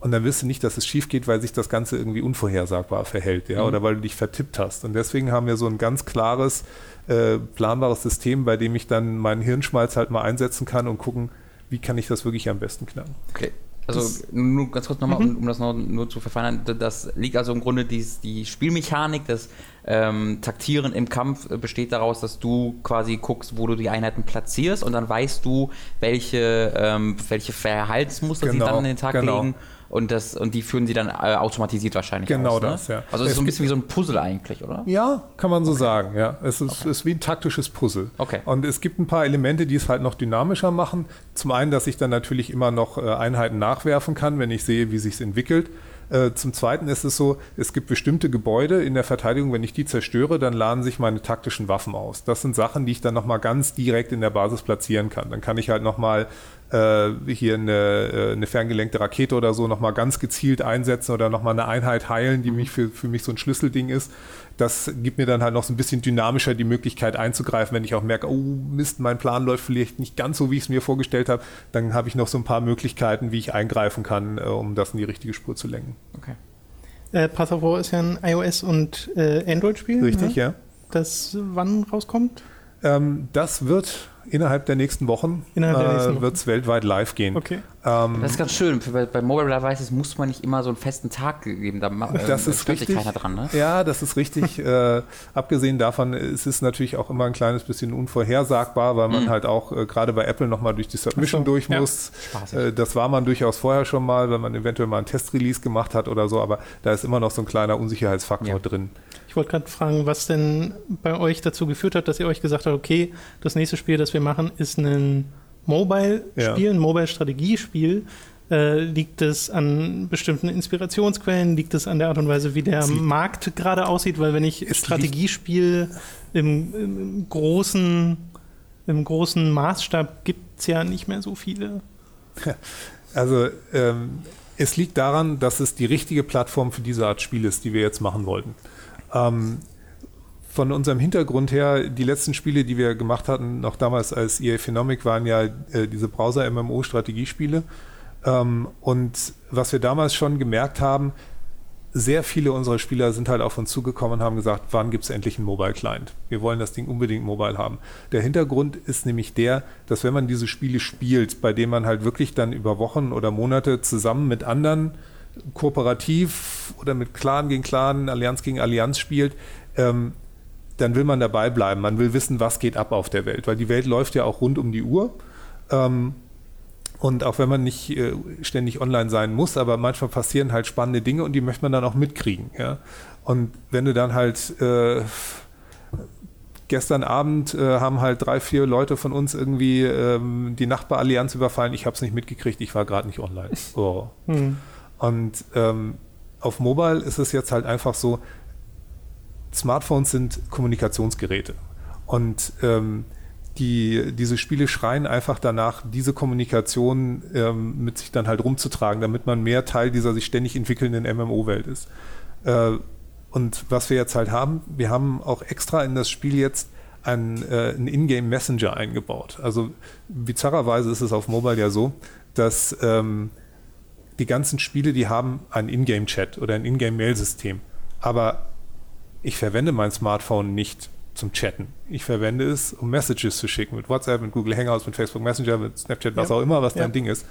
[SPEAKER 2] Und dann wirst du nicht, dass es schief geht, weil sich das Ganze irgendwie unvorhersagbar verhält, ja,
[SPEAKER 3] Mhm.
[SPEAKER 2] oder weil du dich vertippt hast. Und deswegen haben wir so ein ganz klares, äh, planbares System, bei dem ich dann meinen Hirnschmalz halt mal einsetzen kann und gucken, wie kann ich das wirklich am besten knacken.
[SPEAKER 3] Okay. Also nur ganz kurz nochmal, um, um das noch nur zu verfeinern, das liegt also im Grunde die, die Spielmechanik, das ähm, Taktieren im Kampf äh, besteht daraus, dass du quasi guckst, wo du die Einheiten platzierst und dann weißt du, welche, ähm, welche Verhaltensmuster sie
[SPEAKER 2] Genau,
[SPEAKER 3] dann an den Tag
[SPEAKER 2] genau.
[SPEAKER 3] legen und, das, und die führen sie dann äh, automatisiert wahrscheinlich
[SPEAKER 2] Genau
[SPEAKER 3] aus. Ne?
[SPEAKER 2] das, ja.
[SPEAKER 3] Also es ist
[SPEAKER 2] Es
[SPEAKER 3] so ein bisschen wie so ein Puzzle eigentlich, oder?
[SPEAKER 2] Ja, kann man so sagen, ja. Es ist, ist wie ein taktisches Puzzle.
[SPEAKER 3] Okay.
[SPEAKER 2] Und es gibt ein paar Elemente, die es halt noch dynamischer machen. Zum einen, dass ich dann natürlich immer noch äh, Einheiten nachwerfen kann, wenn ich sehe, wie sich entwickelt. Äh, Zum Zweiten ist es so, es gibt bestimmte Gebäude in der Verteidigung, wenn ich die zerstöre, dann laden sich meine taktischen Waffen aus. Das sind Sachen, die ich dann nochmal ganz direkt in der Basis platzieren kann. Dann kann ich halt nochmal äh, hier eine, äh, eine ferngelenkte Rakete oder so nochmal ganz gezielt einsetzen oder nochmal eine Einheit heilen, die mich für, für mich so ein Schlüsselding ist. Das gibt mir dann halt noch so ein bisschen dynamischer die Möglichkeit einzugreifen, wenn ich auch merke, oh Mist, mein Plan läuft vielleicht nicht ganz so, wie ich es mir vorgestellt habe. Dann habe ich noch so ein paar Möglichkeiten, wie ich eingreifen kann, äh, um das in die richtige Spur zu lenken.
[SPEAKER 3] Okay.
[SPEAKER 1] Äh, Path of War ist ja ein iOS- und äh, Android-Spiel.
[SPEAKER 2] Richtig,
[SPEAKER 1] ne?
[SPEAKER 2] ja.
[SPEAKER 1] Das wann rauskommt?
[SPEAKER 2] Ähm, das wird innerhalb der nächsten Wochen, äh, wird es weltweit live gehen.
[SPEAKER 1] Okay.
[SPEAKER 2] Ähm,
[SPEAKER 3] Das ist ganz schön. Bei, bei Mobile Devices muss man nicht immer so einen festen Tag geben. Da ma-
[SPEAKER 2] Das
[SPEAKER 3] ähm,
[SPEAKER 2] ist richtig.
[SPEAKER 3] keiner dran, ne?
[SPEAKER 2] Ja, das ist richtig. äh, abgesehen davon, es ist natürlich auch immer ein kleines bisschen unvorhersagbar, weil man
[SPEAKER 3] Mhm.
[SPEAKER 2] halt auch äh, gerade bei Apple nochmal durch die Submission
[SPEAKER 1] so,
[SPEAKER 2] durch
[SPEAKER 1] ja.
[SPEAKER 2] muss.
[SPEAKER 3] Spaßig.
[SPEAKER 2] Äh, das war man durchaus vorher schon mal, wenn man eventuell mal einen Testrelease gemacht hat oder so, aber da ist immer noch so ein kleiner Unsicherheitsfaktor
[SPEAKER 3] Ja.
[SPEAKER 2] drin.
[SPEAKER 1] Ich wollte gerade fragen, was denn bei euch dazu geführt hat, dass ihr euch gesagt habt, okay, das nächste Spiel, das wir machen, ist ein Mobile-Spiel,
[SPEAKER 2] Ja.
[SPEAKER 1] ein Mobile-Strategiespiel. Äh, liegt es an bestimmten Inspirationsquellen? Liegt es an der Art und Weise, wie der
[SPEAKER 2] Es
[SPEAKER 1] Markt gerade aussieht? Weil wenn ich Strategiespiel im, im, großen, im großen Maßstab gibt es ja nicht mehr so viele.
[SPEAKER 2] Also ähm, es liegt daran, dass es die richtige Plattform für diese Art Spiel ist, die wir jetzt machen wollten. Ähm, von unserem Hintergrund her, die letzten Spiele, die wir gemacht hatten, noch damals als EA Phenomic, waren ja äh, diese Browser-MMO-Strategiespiele. Ähm, und was wir damals schon gemerkt haben, sehr viele unserer Spieler sind halt auf uns zugekommen und haben gesagt, wann gibt es endlich einen Mobile Client? Wir wollen das Ding unbedingt mobile haben. Der Hintergrund ist nämlich der, dass wenn man diese Spiele spielt, bei denen man halt wirklich dann über Wochen oder Monate zusammen mit anderen kooperativ oder mit Clan gegen Clan, Allianz gegen Allianz spielt, ähm, dann will man dabei bleiben. Man will wissen, was geht ab auf der Welt, weil die Welt läuft ja auch rund um die Uhr. Ähm, und auch wenn man nicht äh, ständig online sein muss, aber manchmal passieren halt spannende Dinge und die möchte man dann auch mitkriegen. Ja? Und wenn du dann halt äh, gestern Abend äh, haben halt drei, vier Leute von uns irgendwie ähm, die Nachbarallianz überfallen, ich habe es nicht mitgekriegt, ich war gerade nicht online. Oh. Hm. Und ähm, auf Mobile ist es jetzt halt einfach so, Smartphones sind Kommunikationsgeräte. Und ähm, die, diese Spiele schreien einfach danach, diese Kommunikation ähm, mit sich dann halt rumzutragen, damit man mehr Teil dieser sich ständig entwickelnden MMO-Welt ist. Äh, und was wir jetzt halt haben, wir haben auch extra in das Spiel jetzt einen, äh, einen Ingame Messenger eingebaut. Also bizarrerweise ist es auf Mobile ja so, dass ähm, die ganzen Spiele, die haben einen Ingame Chat oder ein Ingame Mail System. Aber ich verwende mein Smartphone nicht zum Chatten. Ich verwende es, um Messages zu schicken mit WhatsApp, mit Google Hangouts, mit Facebook Messenger, mit Snapchat, was ja. auch immer, was ja. dein Ding ist.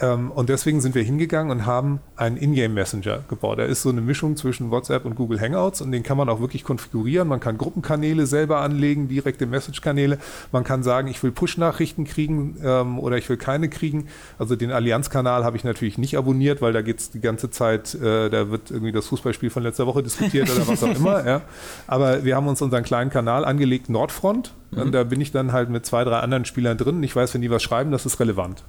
[SPEAKER 2] Ähm, und deswegen sind wir hingegangen und haben einen Ingame Messenger gebaut. Da ist so eine Mischung zwischen WhatsApp und Google Hangouts und den kann man auch wirklich konfigurieren. Man kann Gruppenkanäle selber anlegen, direkte Message-Kanäle. Man kann sagen, ich will Push-Nachrichten kriegen ähm, oder ich will keine kriegen. Also den Allianz-Kanal habe ich natürlich nicht abonniert, weil da geht es die ganze Zeit, äh, da wird irgendwie das Fußballspiel von letzter Woche diskutiert oder was auch immer. Ja. Aber wir haben uns unseren kleinen Kanal angelegt, Nordfront. Mhm. Und da bin ich dann halt mit zwei, drei anderen Spielern drin. Ich weiß, wenn die was schreiben, das ist relevant.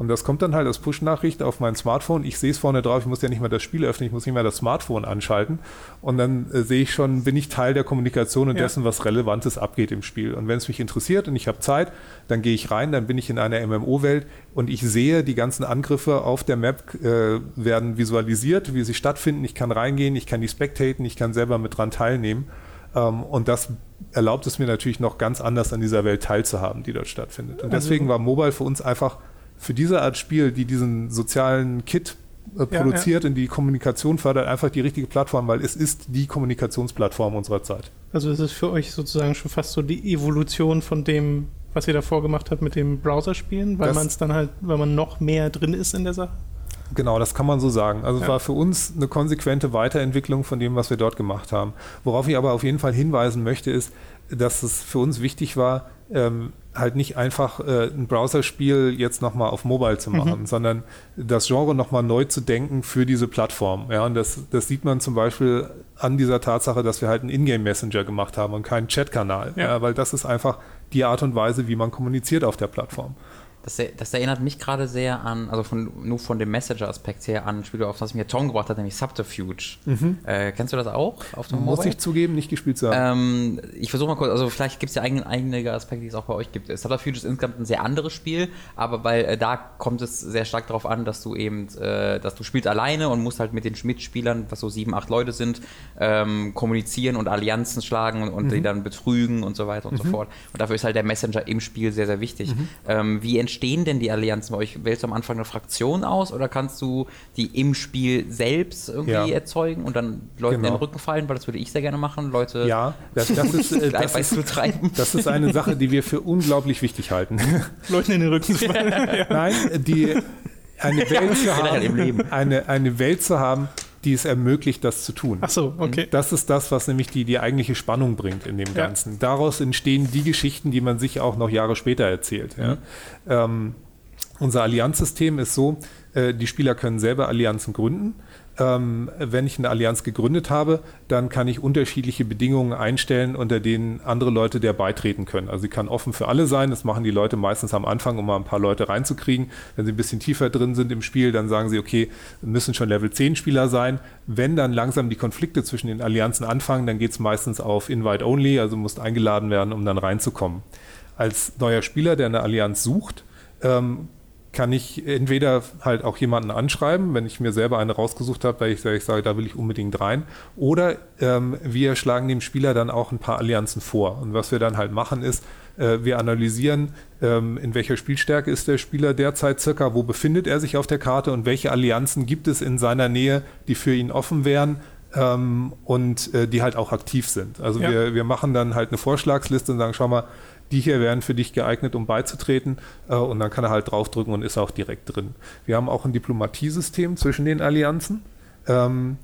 [SPEAKER 2] Und das kommt dann halt als Push-Nachricht auf mein Smartphone. Ich sehe es vorne drauf, ich muss ja nicht mal das Spiel öffnen, ich muss nicht mal das Smartphone anschalten. Und dann äh, sehe ich schon, bin ich Teil der Kommunikation und ja. dessen, was Relevantes abgeht im Spiel. Und wenn es mich interessiert und ich habe Zeit, dann gehe ich rein, dann bin ich in einer MMO-Welt und ich sehe, die ganzen Angriffe auf der Map äh, werden visualisiert, wie sie stattfinden. Ich kann reingehen, ich kann die spectaten, ich kann selber mit dran teilnehmen. Ähm, und das erlaubt es mir natürlich noch ganz anders an dieser Welt teilzuhaben, die dort stattfindet. Und also deswegen war Mobile für uns einfach für diese Art Spiel, die diesen sozialen Kit äh, produziert ja, ja. und die Kommunikation fördert, einfach die richtige Plattform, weil es ist die Kommunikationsplattform unserer Zeit.
[SPEAKER 1] Also es ist für euch sozusagen schon fast so die Evolution von dem, was ihr davor gemacht habt mit dem Browserspielen, weil man es dann halt, weil man noch mehr drin ist in der Sache?
[SPEAKER 2] Genau, das kann man so sagen. Also ja. es war für uns eine konsequente Weiterentwicklung von dem, was wir dort gemacht haben. Worauf ich aber auf jeden Fall hinweisen möchte, ist, dass es für uns wichtig war, ähm, halt nicht einfach äh, ein Browserspiel jetzt nochmal auf Mobile zu machen, mhm. sondern das Genre nochmal neu zu denken für diese Plattform. Ja, und das, das sieht man zum Beispiel an dieser Tatsache, dass wir halt einen Ingame-Messenger gemacht haben und keinen Chatkanal, ja. ja, weil das ist einfach die Art und Weise, wie man kommuniziert auf der Plattform.
[SPEAKER 3] Das, das, erinnert mich gerade sehr an, also von, nur von dem Messenger-Aspekt her an ein Spiel, auf das mir Tom gebracht hat, nämlich Subterfuge. Mhm. Äh, kennst du das auch
[SPEAKER 2] auf dem Muss Mobile? ich zugeben, nicht gespielt zu
[SPEAKER 3] haben. Ähm, ich versuche mal kurz, also vielleicht gibt es ja eigene, einige Aspekte, die es auch bei euch gibt. Subterfuge ist insgesamt ein sehr anderes Spiel, aber weil äh, da kommt es sehr stark darauf an, dass du eben, äh, dass du spielst alleine und musst halt mit den Mitspielern, was so sieben, acht Leute sind, ähm, kommunizieren und Allianzen schlagen und, und mhm. die dann betrügen und so weiter und mhm. so fort. Und dafür ist halt der Messenger im Spiel sehr, sehr wichtig. Mhm. Ähm, wie entstehen denn die Allianzen bei euch? Wählst du am Anfang eine Fraktion aus oder kannst du die im Spiel selbst irgendwie ja. erzeugen und dann Leuten genau. in den Rücken fallen? Weil das würde ich sehr gerne machen, Leute
[SPEAKER 2] ja, das, das ist, äh, das, ist, das ist eine Sache, die wir für unglaublich wichtig halten.
[SPEAKER 1] Leuten in den Rücken zu fallen.
[SPEAKER 2] ja. Nein, die eine Welt zu haben, eine, eine Welt zu haben, die es ermöglicht, das zu tun.
[SPEAKER 1] Ach so, okay.
[SPEAKER 2] Das ist das, was nämlich die, die eigentliche Spannung bringt in dem Ganzen. Ja. Daraus entstehen die Geschichten, die man sich auch noch Jahre später erzählt. Ja. Mhm. Ähm, unser Allianzsystem ist so, äh, die Spieler können selber Allianzen gründen ähm, wenn ich eine Allianz gegründet habe, dann kann ich unterschiedliche Bedingungen einstellen, unter denen andere Leute der beitreten können. Also sie kann offen für alle sein. Das machen die Leute meistens am Anfang, um mal ein paar Leute reinzukriegen. Wenn sie ein bisschen tiefer drin sind im Spiel, dann sagen sie, okay, müssen schon Level 10 Spieler sein. Wenn dann langsam die Konflikte zwischen den Allianzen anfangen, dann geht es meistens auf Invite Only, also musst eingeladen werden, um dann reinzukommen. Als neuer Spieler, der eine Allianz sucht, ähm, kann ich entweder halt auch jemanden anschreiben, wenn ich mir selber eine rausgesucht habe, weil ich, ich sage, da will ich unbedingt rein. Oder ähm, wir schlagen dem Spieler dann auch ein paar Allianzen vor. Und was wir dann halt machen ist, äh, wir analysieren, ähm, in welcher Spielstärke ist der Spieler derzeit circa, wo befindet er sich auf der Karte und welche Allianzen gibt es in seiner Nähe, die für ihn offen wären. Ähm, und äh, die halt auch aktiv sind. Also ja. wir, wir machen dann halt eine Vorschlagsliste und sagen, schau mal, die hier wären für dich geeignet, um beizutreten. Äh, und dann kann er halt draufdrücken und ist auch direkt drin. Wir haben auch ein Diplomatiesystem zwischen den Allianzen. Ähm,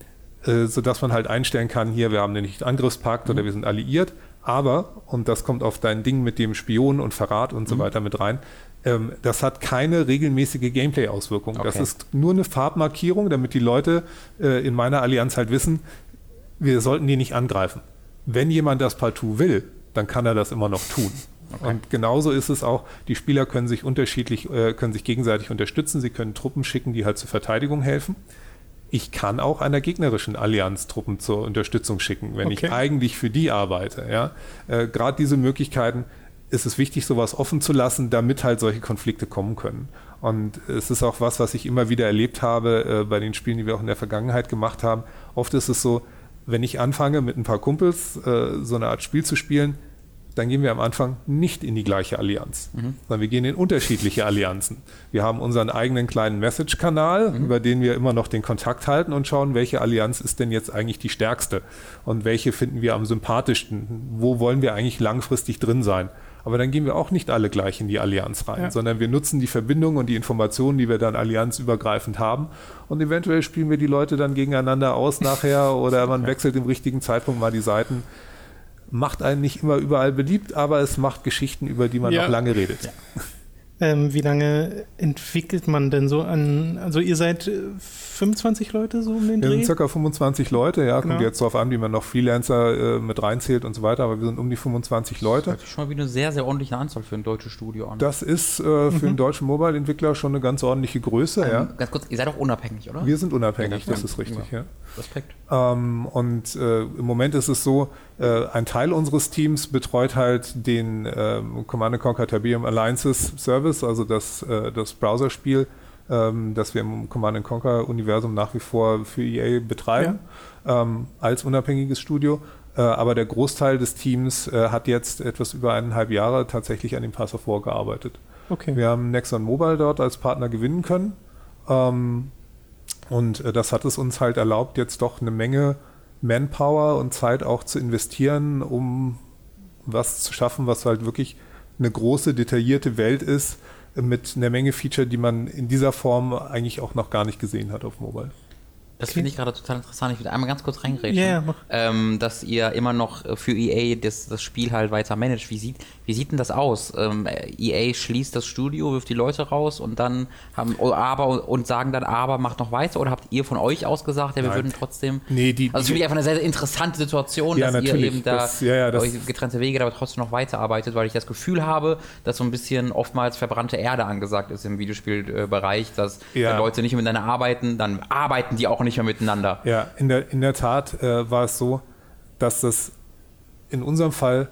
[SPEAKER 2] äh, sodass man halt einstellen kann, hier, wir haben den Nicht-Angriffspakt mhm. oder wir sind alliiert, aber, und das kommt auf dein Ding mit dem Spion und Verrat und mhm. so weiter mit rein, ähm, das hat keine regelmäßige Gameplay-Auswirkung. Okay. Das ist nur eine Farbmarkierung, damit die Leute äh, in meiner Allianz halt wissen, wir sollten die nicht angreifen. Wenn jemand das partout will, dann kann er das immer noch tun. Okay. Und genauso ist es auch, die Spieler können sich unterschiedlich, äh, können sich gegenseitig unterstützen, sie können Truppen schicken, die halt zur Verteidigung helfen. Ich kann auch einer gegnerischen Allianz Truppen zur Unterstützung schicken, wenn okay. ich eigentlich für die arbeite. Ja? Äh, Gerade diese Möglichkeiten ist es wichtig, sowas offen zu lassen, damit halt solche Konflikte kommen können. Und es ist auch was, was ich immer wieder erlebt habe äh, bei den Spielen, die wir auch in der Vergangenheit gemacht haben. Oft ist es so, wenn ich anfange mit ein paar Kumpels äh, so eine Art Spiel zu spielen, dann gehen wir am Anfang nicht in die gleiche Allianz, mhm. sondern wir gehen in unterschiedliche Allianzen. Wir haben unseren eigenen kleinen Message-Kanal, mhm. über den wir immer noch den Kontakt halten und schauen, welche Allianz ist denn jetzt eigentlich die stärkste und welche finden wir am sympathischsten, wo wollen wir eigentlich langfristig drin sein. Aber dann gehen wir auch nicht alle gleich in die Allianz rein, ja. sondern wir nutzen die Verbindung und die Informationen, die wir dann allianzübergreifend haben. Und eventuell spielen wir die Leute dann gegeneinander aus nachher oder man wechselt im richtigen Zeitpunkt mal die Seiten macht einen nicht immer überall beliebt, aber es macht Geschichten, über die man ja. noch lange redet. Ja.
[SPEAKER 1] Ähm, wie lange entwickelt man denn so an, also ihr seid 25 äh, Leute so um den
[SPEAKER 2] Dreh? Wir sind circa 25 Leute, ja, genau. kommt jetzt darauf an, wie man noch Freelancer äh, mit reinzählt und so weiter, aber wir sind um die 25 Leute. Das
[SPEAKER 3] sich schon mal wie eine sehr, sehr ordentliche Anzahl für ein deutsches Studio an.
[SPEAKER 2] Das ist äh, für mhm. einen deutschen Mobile-Entwickler schon eine ganz ordentliche Größe, ähm, ja.
[SPEAKER 3] Ganz kurz, ihr seid auch unabhängig, oder?
[SPEAKER 2] Wir sind unabhängig, ja, das, das ist richtig, ja. ja. Respekt. Ähm, und äh, im Moment ist es so, äh, ein Teil unseres Teams betreut halt den ähm, Command Conquer Tiberium Alliances Service, also das, äh, das Browserspiel, ähm, das wir im Command Conquer Universum nach wie vor für EA betreiben, ja. ähm, als unabhängiges Studio. Äh, aber der Großteil des Teams äh, hat jetzt etwas über eineinhalb Jahre tatsächlich an dem Pass of War gearbeitet. Okay. Wir haben Nexon Mobile dort als Partner gewinnen können. Ähm, und äh, das hat es uns halt erlaubt, jetzt doch eine Menge Manpower und Zeit auch zu investieren, um was zu schaffen, was halt wirklich eine große, detaillierte Welt ist, mit einer Menge Feature, die man in dieser Form eigentlich auch noch gar nicht gesehen hat auf Mobile.
[SPEAKER 3] Das okay. finde ich gerade total interessant. Ich würde einmal ganz kurz reingrätschen. Yeah, ähm, dass ihr immer noch für EA das, das Spiel halt weiter managt. Wie sieht, wie sieht denn das aus? Ähm, EA schließt das Studio, wirft die Leute raus und dann haben oh, aber und sagen dann, aber macht noch weiter oder habt ihr von euch aus gesagt, ja, wir Nein. würden trotzdem.
[SPEAKER 2] Nee, die,
[SPEAKER 3] also finde ich einfach eine sehr, sehr interessante Situation,
[SPEAKER 2] ja,
[SPEAKER 3] dass
[SPEAKER 2] ihr
[SPEAKER 3] eben da
[SPEAKER 2] das, ja, ja,
[SPEAKER 3] euch getrennte Wege, aber trotzdem noch weiterarbeitet, weil ich das Gefühl habe, dass so ein bisschen oftmals verbrannte Erde angesagt ist im Videospielbereich, dass ja. Leute nicht miteinander arbeiten, dann arbeiten die auch nicht mehr miteinander.
[SPEAKER 2] Ja, in der, in der Tat äh, war es so, dass das in unserem Fall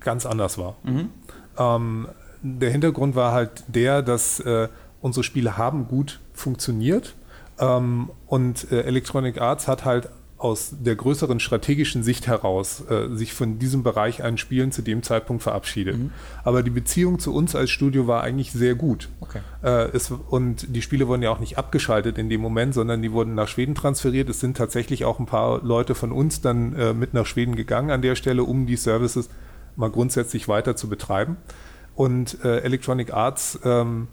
[SPEAKER 2] ganz anders war. Mhm. Ähm, der Hintergrund war halt der, dass äh, unsere Spiele haben gut funktioniert ähm, und äh, Electronic Arts hat halt aus der größeren strategischen Sicht heraus äh, sich von diesem Bereich an Spielen zu dem Zeitpunkt verabschiedet. Mhm. Aber die Beziehung zu uns als Studio war eigentlich sehr gut. Okay. Äh, es, und die Spiele wurden ja auch nicht abgeschaltet in dem Moment, sondern die wurden nach Schweden transferiert. Es sind tatsächlich auch ein paar Leute von uns dann äh, mit nach Schweden gegangen an der Stelle, um die Services mal grundsätzlich weiter zu betreiben. Und äh, Electronic Arts ähm,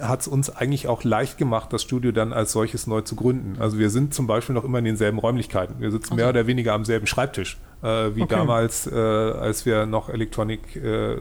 [SPEAKER 2] hat es uns eigentlich auch leicht gemacht, das Studio dann als solches neu zu gründen. Also wir sind zum Beispiel noch immer in denselben Räumlichkeiten. Wir sitzen okay. mehr oder weniger am selben Schreibtisch, äh, wie okay. damals, äh, als wir noch Electronic äh,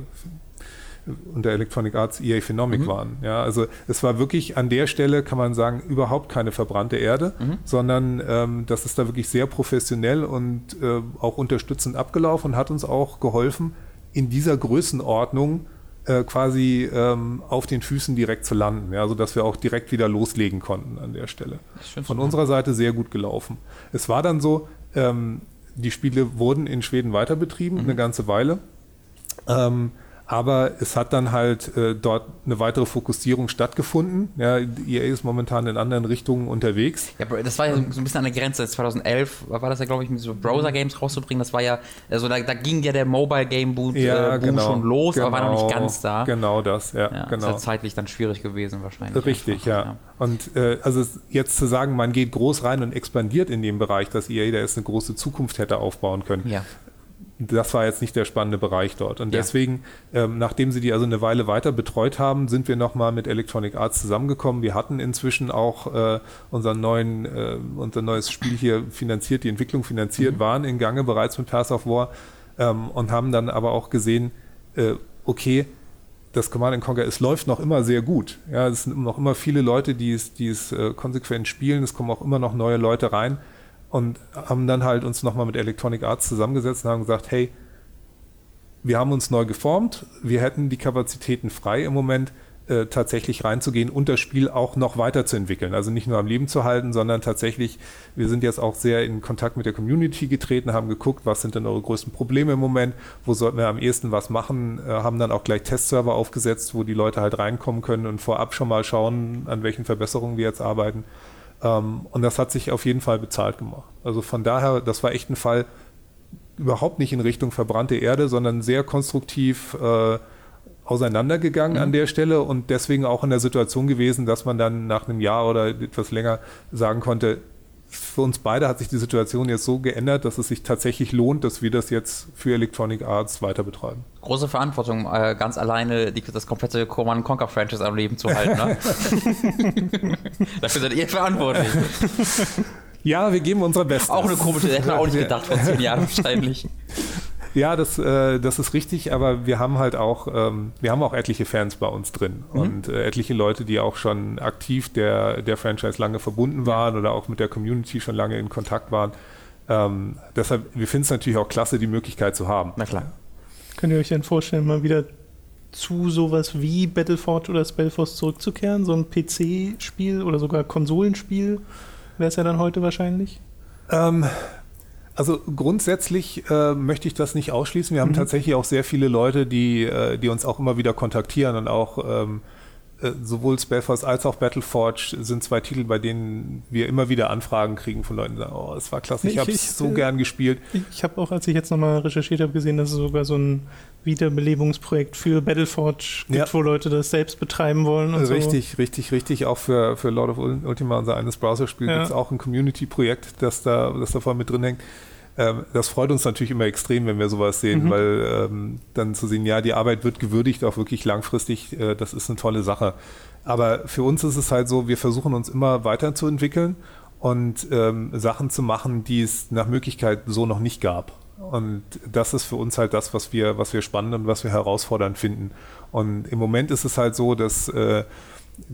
[SPEAKER 2] unter Electronic Arts EA Phenomic mhm. waren. Ja, also es war wirklich an der Stelle, kann man sagen, überhaupt keine verbrannte Erde, mhm. sondern ähm, das ist da wirklich sehr professionell und äh, auch unterstützend abgelaufen und hat uns auch geholfen, in dieser Größenordnung äh, quasi ähm, auf den Füßen direkt zu landen, ja, sodass wir auch direkt wieder loslegen konnten an der Stelle. Von unserer Seite sehr gut gelaufen. Es war dann so, ähm, die Spiele wurden in Schweden weiter betrieben, mhm. eine ganze Weile. Ähm, Aber es hat dann halt äh, dort eine weitere Fokussierung stattgefunden. Ja, EA ist momentan in anderen Richtungen unterwegs.
[SPEAKER 3] Ja, das war ja so ein bisschen an der Grenze. 2011 war das ja, glaube ich, mit so Browser-Games rauszubringen. Das war ja, also da, da ging ja der Mobile-Game-Boom
[SPEAKER 2] Ja,
[SPEAKER 3] äh,
[SPEAKER 2] genau,
[SPEAKER 3] schon los,
[SPEAKER 2] genau,
[SPEAKER 3] aber war noch nicht ganz da.
[SPEAKER 2] Genau das, ja,
[SPEAKER 3] Ja,
[SPEAKER 2] genau.
[SPEAKER 3] Das ist ja zeitlich dann schwierig gewesen wahrscheinlich.
[SPEAKER 2] Richtig,
[SPEAKER 3] einfach,
[SPEAKER 2] ja. Und äh, also jetzt zu sagen, man geht groß rein und expandiert in dem Bereich, dass EA da jetzt eine große Zukunft hätte aufbauen können,
[SPEAKER 3] Ja.
[SPEAKER 2] Das war jetzt nicht der spannende Bereich dort. Und
[SPEAKER 3] Ja.
[SPEAKER 2] deswegen, ähm, nachdem sie die also eine Weile weiter betreut haben, sind wir nochmal mit Electronic Arts zusammengekommen. Wir hatten inzwischen auch äh, unseren neuen, äh, unser neues Spiel hier finanziert, die Entwicklung finanziert, waren in Gange bereits mit Pass of War ähm, und haben dann aber auch gesehen, äh, okay, das Command Conquer, es läuft noch immer sehr gut. Ja, es sind noch immer viele Leute, die es, die es äh, konsequent spielen. Es kommen auch immer noch neue Leute rein und haben dann halt uns nochmal mit Electronic Arts zusammengesetzt und haben gesagt, hey, wir haben uns neu geformt, wir hätten die Kapazitäten frei im Moment, äh, tatsächlich reinzugehen und das Spiel auch noch weiterzuentwickeln. Also nicht nur am Leben zu halten, sondern tatsächlich, wir sind jetzt auch sehr in Kontakt mit der Community getreten, haben geguckt, was sind denn eure größten Probleme im Moment, wo sollten wir am ehesten was machen, äh, haben dann auch gleich Testserver aufgesetzt, wo die Leute halt reinkommen können und vorab schon mal schauen, an welchen Verbesserungen wir jetzt arbeiten. Ähm, und das hat sich auf jeden Fall bezahlt gemacht. Also von daher, das war echt ein Fall, überhaupt nicht in Richtung verbrannte Erde, sondern sehr konstruktiv äh, auseinandergegangen an der Stelle und deswegen auch in der Situation gewesen, dass man dann nach einem Jahr oder etwas länger sagen konnte, für uns beide hat sich die Situation jetzt so geändert, dass es sich tatsächlich lohnt, dass wir das jetzt für Electronic Arts weiter betreiben.
[SPEAKER 3] Große Verantwortung, äh, ganz alleine die, das komplette Command Conquer Franchise am Leben zu halten. Ne? Dafür seid ihr verantwortlich.
[SPEAKER 2] Ja, wir geben unser Bestes.
[SPEAKER 3] Auch eine komische, hätte man auch nicht gedacht vor zehn Jahren wahrscheinlich.
[SPEAKER 2] Ja, das, äh, das ist richtig, aber wir haben halt auch, ähm, wir haben auch etliche Fans bei uns drin und äh, etliche Leute, die auch schon aktiv der, der Franchise lange verbunden waren oder auch mit der Community schon lange in Kontakt waren. Ähm, deshalb, wir finden es natürlich auch klasse, die Möglichkeit zu haben.
[SPEAKER 3] Na klar.
[SPEAKER 1] Könnt ihr euch denn vorstellen, mal wieder zu sowas wie Battleforge oder Spellforce zurückzukehren? So ein PC-Spiel oder sogar Konsolenspiel wäre es ja dann heute wahrscheinlich.
[SPEAKER 2] Ähm, also grundsätzlich äh, möchte ich das nicht ausschließen. Wir haben tatsächlich auch sehr viele Leute, die, äh, die uns auch immer wieder kontaktieren und auch ähm, äh, sowohl Spellforce als auch Battleforge sind zwei Titel, bei denen wir immer wieder Anfragen kriegen von Leuten, die sagen, oh, es war klasse, ich
[SPEAKER 1] Ich-
[SPEAKER 2] habe
[SPEAKER 1] ich-
[SPEAKER 2] es so
[SPEAKER 1] äh,
[SPEAKER 2] gern gespielt.
[SPEAKER 1] Ich habe auch, als ich jetzt nochmal recherchiert habe, gesehen, dass es sogar so ein Wiederbelebungsprojekt für Battleforge gibt,
[SPEAKER 2] Ja.
[SPEAKER 1] wo Leute das selbst betreiben wollen und
[SPEAKER 2] Richtig, richtig, richtig. Auch für, für Lord of Ul- Ultima, unser eines Browserspiel,
[SPEAKER 1] Ja.
[SPEAKER 2] gibt es auch ein Community-Projekt, das da, das da voll mit drin hängt. Ähm, das freut uns natürlich immer extrem, wenn wir sowas sehen,
[SPEAKER 1] Mhm.
[SPEAKER 2] weil ähm, dann zu sehen, ja, die Arbeit wird gewürdigt, auch wirklich langfristig, äh, das ist eine tolle Sache. Aber für uns ist es halt so, wir versuchen uns immer weiterzuentwickeln und ähm, Sachen zu machen, die es nach Möglichkeit so noch nicht gab. Und das ist für uns halt das, was wir, was wir spannend und was wir herausfordernd finden. Und im Moment ist es halt so, dass äh,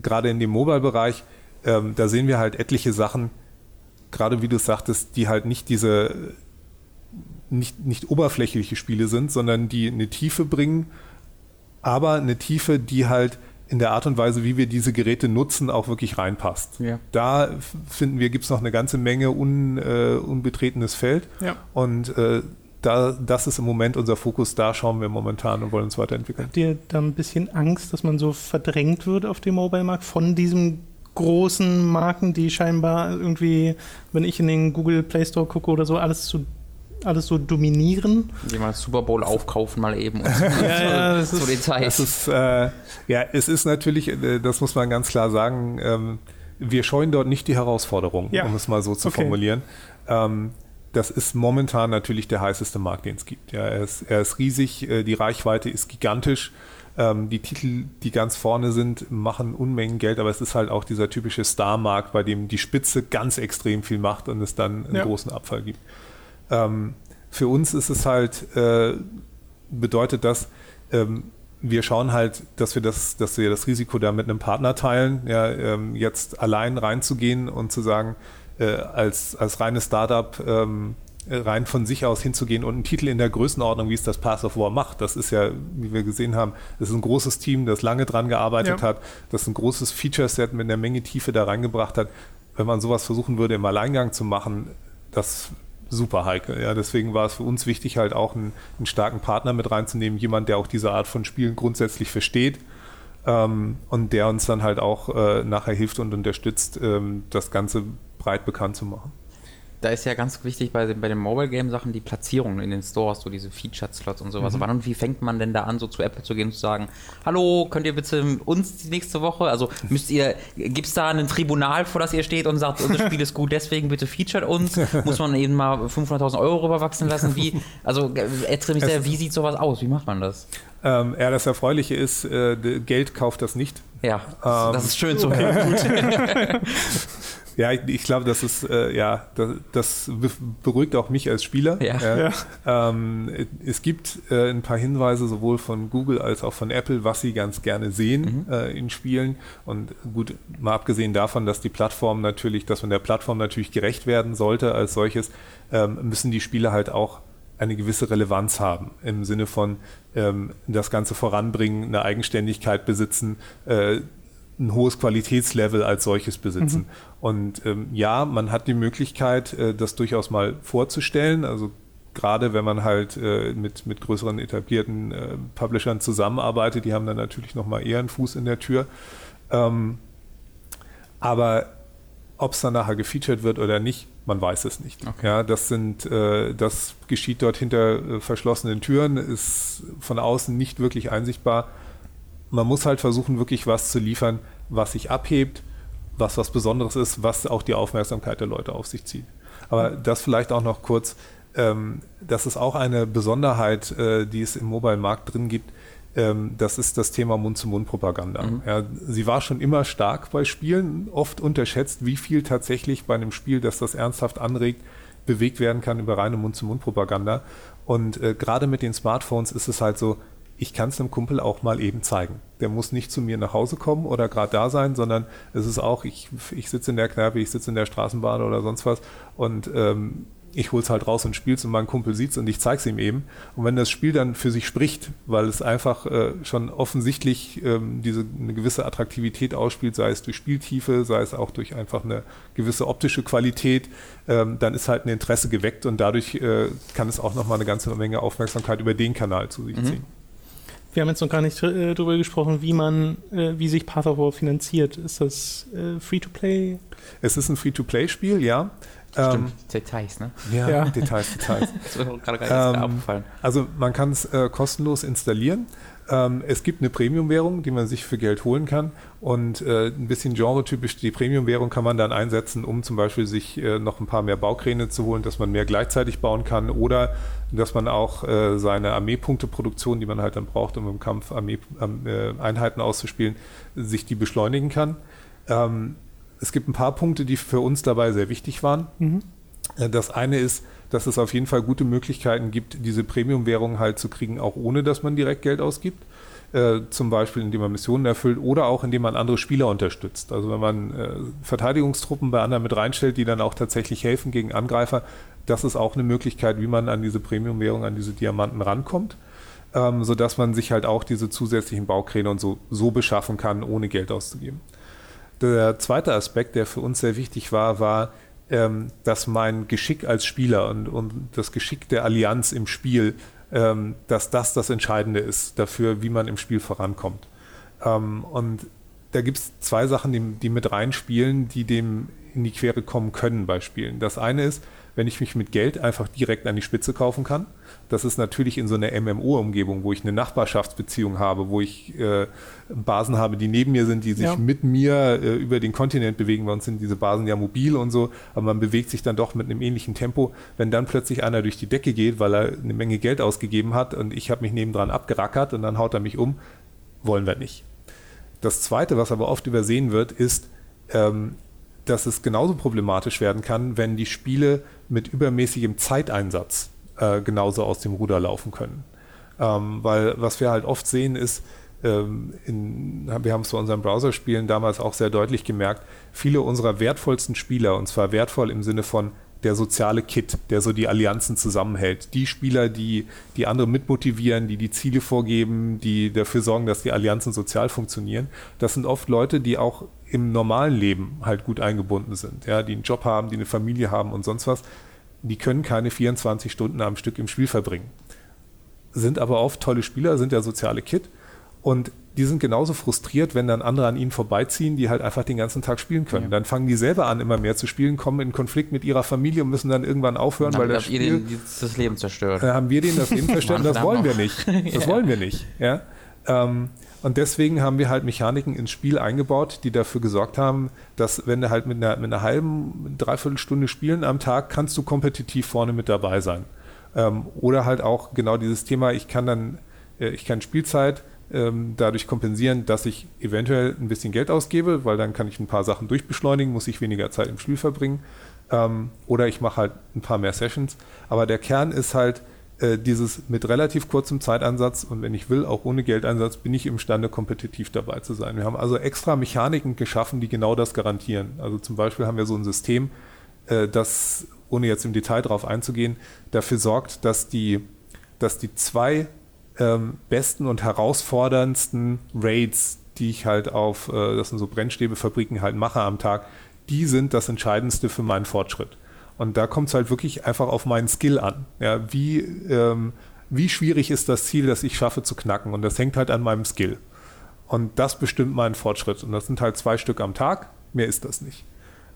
[SPEAKER 2] gerade in dem Mobile-Bereich, ähm, da sehen wir halt etliche Sachen, gerade wie du sagtest, die halt nicht diese nicht, nicht oberflächliche Spiele sind, sondern die eine Tiefe bringen, aber eine Tiefe, die halt in der Art und Weise, wie wir diese Geräte nutzen, auch wirklich reinpasst.
[SPEAKER 3] Ja.
[SPEAKER 2] Da finden wir, gibt es noch eine ganze Menge un, äh, unbetretenes Feld.
[SPEAKER 1] Ja.
[SPEAKER 2] Und äh, da, das ist im Moment unser Fokus, da schauen wir momentan und wollen uns weiterentwickeln.
[SPEAKER 1] Habt ihr da ein bisschen Angst, dass man so verdrängt wird auf dem Mobile-Markt von diesen großen Marken, die scheinbar irgendwie, wenn ich in den Google Play Store gucke oder so, alles zu alles so dominieren?
[SPEAKER 3] Die mal Super Bowl aufkaufen mal eben und so,
[SPEAKER 1] ja,
[SPEAKER 3] zu
[SPEAKER 1] ist-
[SPEAKER 3] Details.
[SPEAKER 2] Es ist, äh, ja, es ist natürlich, äh, das muss man ganz klar sagen, ähm, wir scheuen dort nicht die Herausforderung,
[SPEAKER 1] Ja.
[SPEAKER 2] um es mal so zu
[SPEAKER 1] Okay.
[SPEAKER 2] formulieren. Ähm, das ist momentan natürlich der heißeste Markt, den es gibt. Ja, er, ist, er ist riesig, äh, die Reichweite ist gigantisch. Ähm, die Titel, die ganz vorne sind, machen Unmengen Geld, aber es ist halt auch dieser typische Star-Markt, bei dem die Spitze ganz extrem viel macht und es dann einen
[SPEAKER 1] Ja.
[SPEAKER 2] großen Abfall gibt. Ähm, für uns ist es halt, äh, bedeutet das, ähm, wir schauen halt, dass wir das, dass wir das Risiko da mit einem Partner teilen, ja, ähm, jetzt allein reinzugehen und zu sagen, äh, als, als reines Startup ähm, äh, rein von sich aus hinzugehen und einen Titel in der Größenordnung, wie es das Path of War macht, das ist ja, wie wir gesehen haben, das ist ein großes Team, das lange dran gearbeitet
[SPEAKER 1] Ja.
[SPEAKER 2] hat, das ein großes Feature-Set mit einer Menge Tiefe da reingebracht hat. Wenn man sowas versuchen würde, im Alleingang zu machen, das super heikel. Ja, deswegen war es für uns wichtig, halt auch einen, einen starken Partner mit reinzunehmen, jemand, der auch diese Art von Spielen grundsätzlich versteht ähm, und der uns dann halt auch äh, nachher hilft und unterstützt, ähm, das Ganze breit bekannt zu machen
[SPEAKER 3] da ist ja ganz wichtig bei den, bei den Mobile-Game-Sachen die Platzierung in den Stores, so diese Featured-Slots und sowas. Mhm. Wann und wie fängt man denn da an, so zu Apple zu gehen und zu sagen, hallo, könnt ihr bitte uns die nächste Woche, also müsst ihr, gibt es da ein Tribunal, vor das ihr steht und sagt, unser Spiel ist gut, deswegen bitte featured uns? Muss man eben mal 500.000 Euro rüberwachsen lassen? Wie, also, äh, wie sieht sowas aus? Wie macht man das?
[SPEAKER 2] Ähm, ja, das Erfreuliche ist, äh, Geld kauft das nicht.
[SPEAKER 3] Ja, ähm, das ist schön zu hören.
[SPEAKER 2] Ja, ich, ich glaube, das ist, äh, ja, das, das, beruhigt auch mich als Spieler. Ja. ja. ja. Ähm, es gibt äh, ein paar Hinweise sowohl von Google als auch von Apple, was sie ganz gerne sehen mhm. äh, in Spielen. Und gut, mal abgesehen davon, dass die Plattform natürlich, dass man der Plattform natürlich gerecht werden sollte als solches, ähm, müssen die Spiele halt auch eine gewisse Relevanz haben im Sinne von ähm, das Ganze voranbringen, eine Eigenständigkeit besitzen, äh, ein hohes Qualitätslevel als solches besitzen. Mhm. Und ähm, ja, man hat die Möglichkeit, äh, das durchaus mal vorzustellen. Also gerade wenn man halt äh, mit, mit größeren etablierten äh, Publishern zusammenarbeitet, die haben dann natürlich nochmal eher einen Fuß in der Tür. Ähm, aber ob es dann nachher gefeatured wird oder nicht, man weiß es nicht. Okay. Ja, das sind, äh, das geschieht dort hinter äh, verschlossenen Türen, ist von außen nicht wirklich einsichtbar. Man muss halt versuchen, wirklich was zu liefern, was sich abhebt, was was Besonderes ist, was auch die Aufmerksamkeit der Leute auf sich zieht. Aber das vielleicht auch noch kurz, ähm, das ist auch eine Besonderheit, äh, die es im Mobile-Markt drin gibt. Ähm, das ist das Thema Mund-zu-Mund-Propaganda. Mhm. Ja, sie war schon immer stark bei Spielen, oft unterschätzt, wie viel tatsächlich bei einem Spiel, das das ernsthaft anregt, bewegt werden kann über reine Mund-zu-Mund-Propaganda. Und äh, gerade mit den Smartphones ist es halt so, ich kann es einem Kumpel auch mal eben zeigen. Der muss nicht zu mir nach Hause kommen oder gerade da sein, sondern es ist auch, ich, ich sitze in der Kneipe, ich sitze in der Straßenbahn oder sonst was und ähm, ich hole es halt raus und spiele es und mein Kumpel sieht es und ich zeige es ihm eben. Und wenn das Spiel dann für sich spricht, weil es einfach äh, schon offensichtlich ähm, diese eine gewisse Attraktivität ausspielt, sei es durch Spieltiefe, sei es auch durch einfach eine gewisse optische Qualität, ähm, dann ist halt ein Interesse geweckt und dadurch äh, kann es auch nochmal eine ganze Menge Aufmerksamkeit über den Kanal zu sich mhm.
[SPEAKER 1] Wir haben jetzt noch gar nicht äh, darüber gesprochen, wie man, äh, wie sich Path of War finanziert. Ist das äh, Free-to-Play?
[SPEAKER 2] Es ist ein Free-to-Play-Spiel, ja.
[SPEAKER 3] Stimmt, ähm, Details, ne?
[SPEAKER 2] Ja, ja. Details, Details. das ist mir gerade gar nicht ähm, aufgefallen. Also man kann es äh, kostenlos installieren. Ähm, es gibt eine Premium-Währung, die man sich für Geld holen kann. Und äh, ein bisschen genretypisch, die Premium-Währung kann man dann einsetzen, um zum Beispiel sich äh, noch ein paar mehr Baukräne zu holen, dass man mehr gleichzeitig bauen kann oder dass man auch äh, seine Armeepunkteproduktion, die man halt dann braucht, um im Kampf Armee, äh, Einheiten auszuspielen, sich die beschleunigen kann. Ähm, es gibt ein paar Punkte, die für uns dabei sehr wichtig waren. Mhm. Äh, das eine ist, dass es auf jeden Fall gute Möglichkeiten gibt, diese Premium-Währung halt zu kriegen, auch ohne dass man direkt Geld ausgibt. Äh, zum Beispiel indem man Missionen erfüllt oder auch indem man andere Spieler unterstützt. Also wenn man äh, Verteidigungstruppen bei anderen mit reinstellt, die dann auch tatsächlich helfen gegen Angreifer, das ist auch eine Möglichkeit, wie man an diese Premium-Währung, an diese Diamanten rankommt, ähm, sodass man sich halt auch diese zusätzlichen Baukräne und so, so beschaffen kann, ohne Geld auszugeben. Der zweite Aspekt, der für uns sehr wichtig war, war, ähm, dass mein Geschick als Spieler und, und das Geschick der Allianz im Spiel, ähm, dass das das Entscheidende ist dafür, wie man im Spiel vorankommt. Ähm, und da gibt es zwei Sachen, die, die mit reinspielen, die dem in die Quere kommen können bei Spielen. Das eine ist, wenn ich mich mit Geld einfach direkt an die Spitze kaufen kann. Das ist natürlich in so einer MMO-Umgebung, wo ich eine Nachbarschaftsbeziehung habe, wo ich äh, Basen habe, die neben mir sind, die sich ja. mit mir äh, über den Kontinent bewegen. Bei uns sind diese Basen ja mobil und so, aber man bewegt sich dann doch mit einem ähnlichen Tempo. Wenn dann plötzlich einer durch die Decke geht, weil er eine Menge Geld ausgegeben hat und ich habe mich nebendran abgerackert und dann haut er mich um, wollen wir nicht. Das Zweite, was aber oft übersehen wird, ist, ähm, dass es genauso problematisch werden kann, wenn die Spiele mit übermäßigem Zeiteinsatz äh, genauso aus dem Ruder laufen können. Ähm, weil was wir halt oft sehen ist, ähm, in, wir haben es bei unseren Browserspielen damals auch sehr deutlich gemerkt, viele unserer wertvollsten Spieler, und zwar wertvoll im Sinne von der soziale Kit, der so die Allianzen zusammenhält. Die Spieler, die die anderen mitmotivieren, die die Ziele vorgeben, die dafür sorgen, dass die Allianzen sozial funktionieren. Das sind oft Leute, die auch im normalen Leben halt gut eingebunden sind, ja, die einen Job haben, die eine Familie haben und sonst was. die können keine 24 Stunden am Stück im Spiel verbringen. Sind aber oft tolle Spieler, sind der soziale Kit und die sind genauso frustriert, wenn dann andere an ihnen vorbeiziehen, die halt einfach den ganzen Tag spielen können. Ja. Dann fangen die selber an, immer mehr zu spielen, kommen in Konflikt mit ihrer Familie und müssen dann irgendwann aufhören, weil das
[SPEAKER 3] Spiel... Denen das Leben zerstört.
[SPEAKER 2] Äh, haben wir denen das Leben zerstört und das wollen wir nicht. Das ja. wollen wir nicht. Ja? Ähm, und deswegen haben wir halt Mechaniken ins Spiel eingebaut, die dafür gesorgt haben, dass wenn du halt mit einer, mit einer halben, dreiviertel Stunde spielen am Tag, kannst du kompetitiv vorne mit dabei sein. Ähm, oder halt auch genau dieses Thema, ich kann dann, äh, ich kann Spielzeit ähm, dadurch kompensieren, dass ich eventuell ein bisschen Geld ausgebe, weil dann kann ich ein paar Sachen durchbeschleunigen, muss ich weniger Zeit im Spiel verbringen. Ähm, oder ich mache halt ein paar mehr Sessions. Aber der Kern ist halt, äh, dieses mit relativ kurzem Zeitansatz und wenn ich will, auch ohne Geldeinsatz, bin ich imstande, kompetitiv dabei zu sein. Wir haben also extra Mechaniken geschaffen, die genau das garantieren. Also zum Beispiel haben wir so ein System, äh, das, ohne jetzt im Detail darauf einzugehen, dafür sorgt, dass die, dass die zwei ähm, besten und herausforderndsten Raids, die ich halt auf, äh, das sind so Brennstäbefabriken halt mache am Tag, die sind das Entscheidendste für meinen Fortschritt. Und da kommt es halt wirklich einfach auf meinen Skill an. Ja, wie, ähm, wie schwierig ist das Ziel, das ich schaffe zu knacken? Und das hängt halt an meinem Skill. Und das bestimmt meinen Fortschritt. Und das sind halt zwei Stück am Tag. Mehr ist das nicht.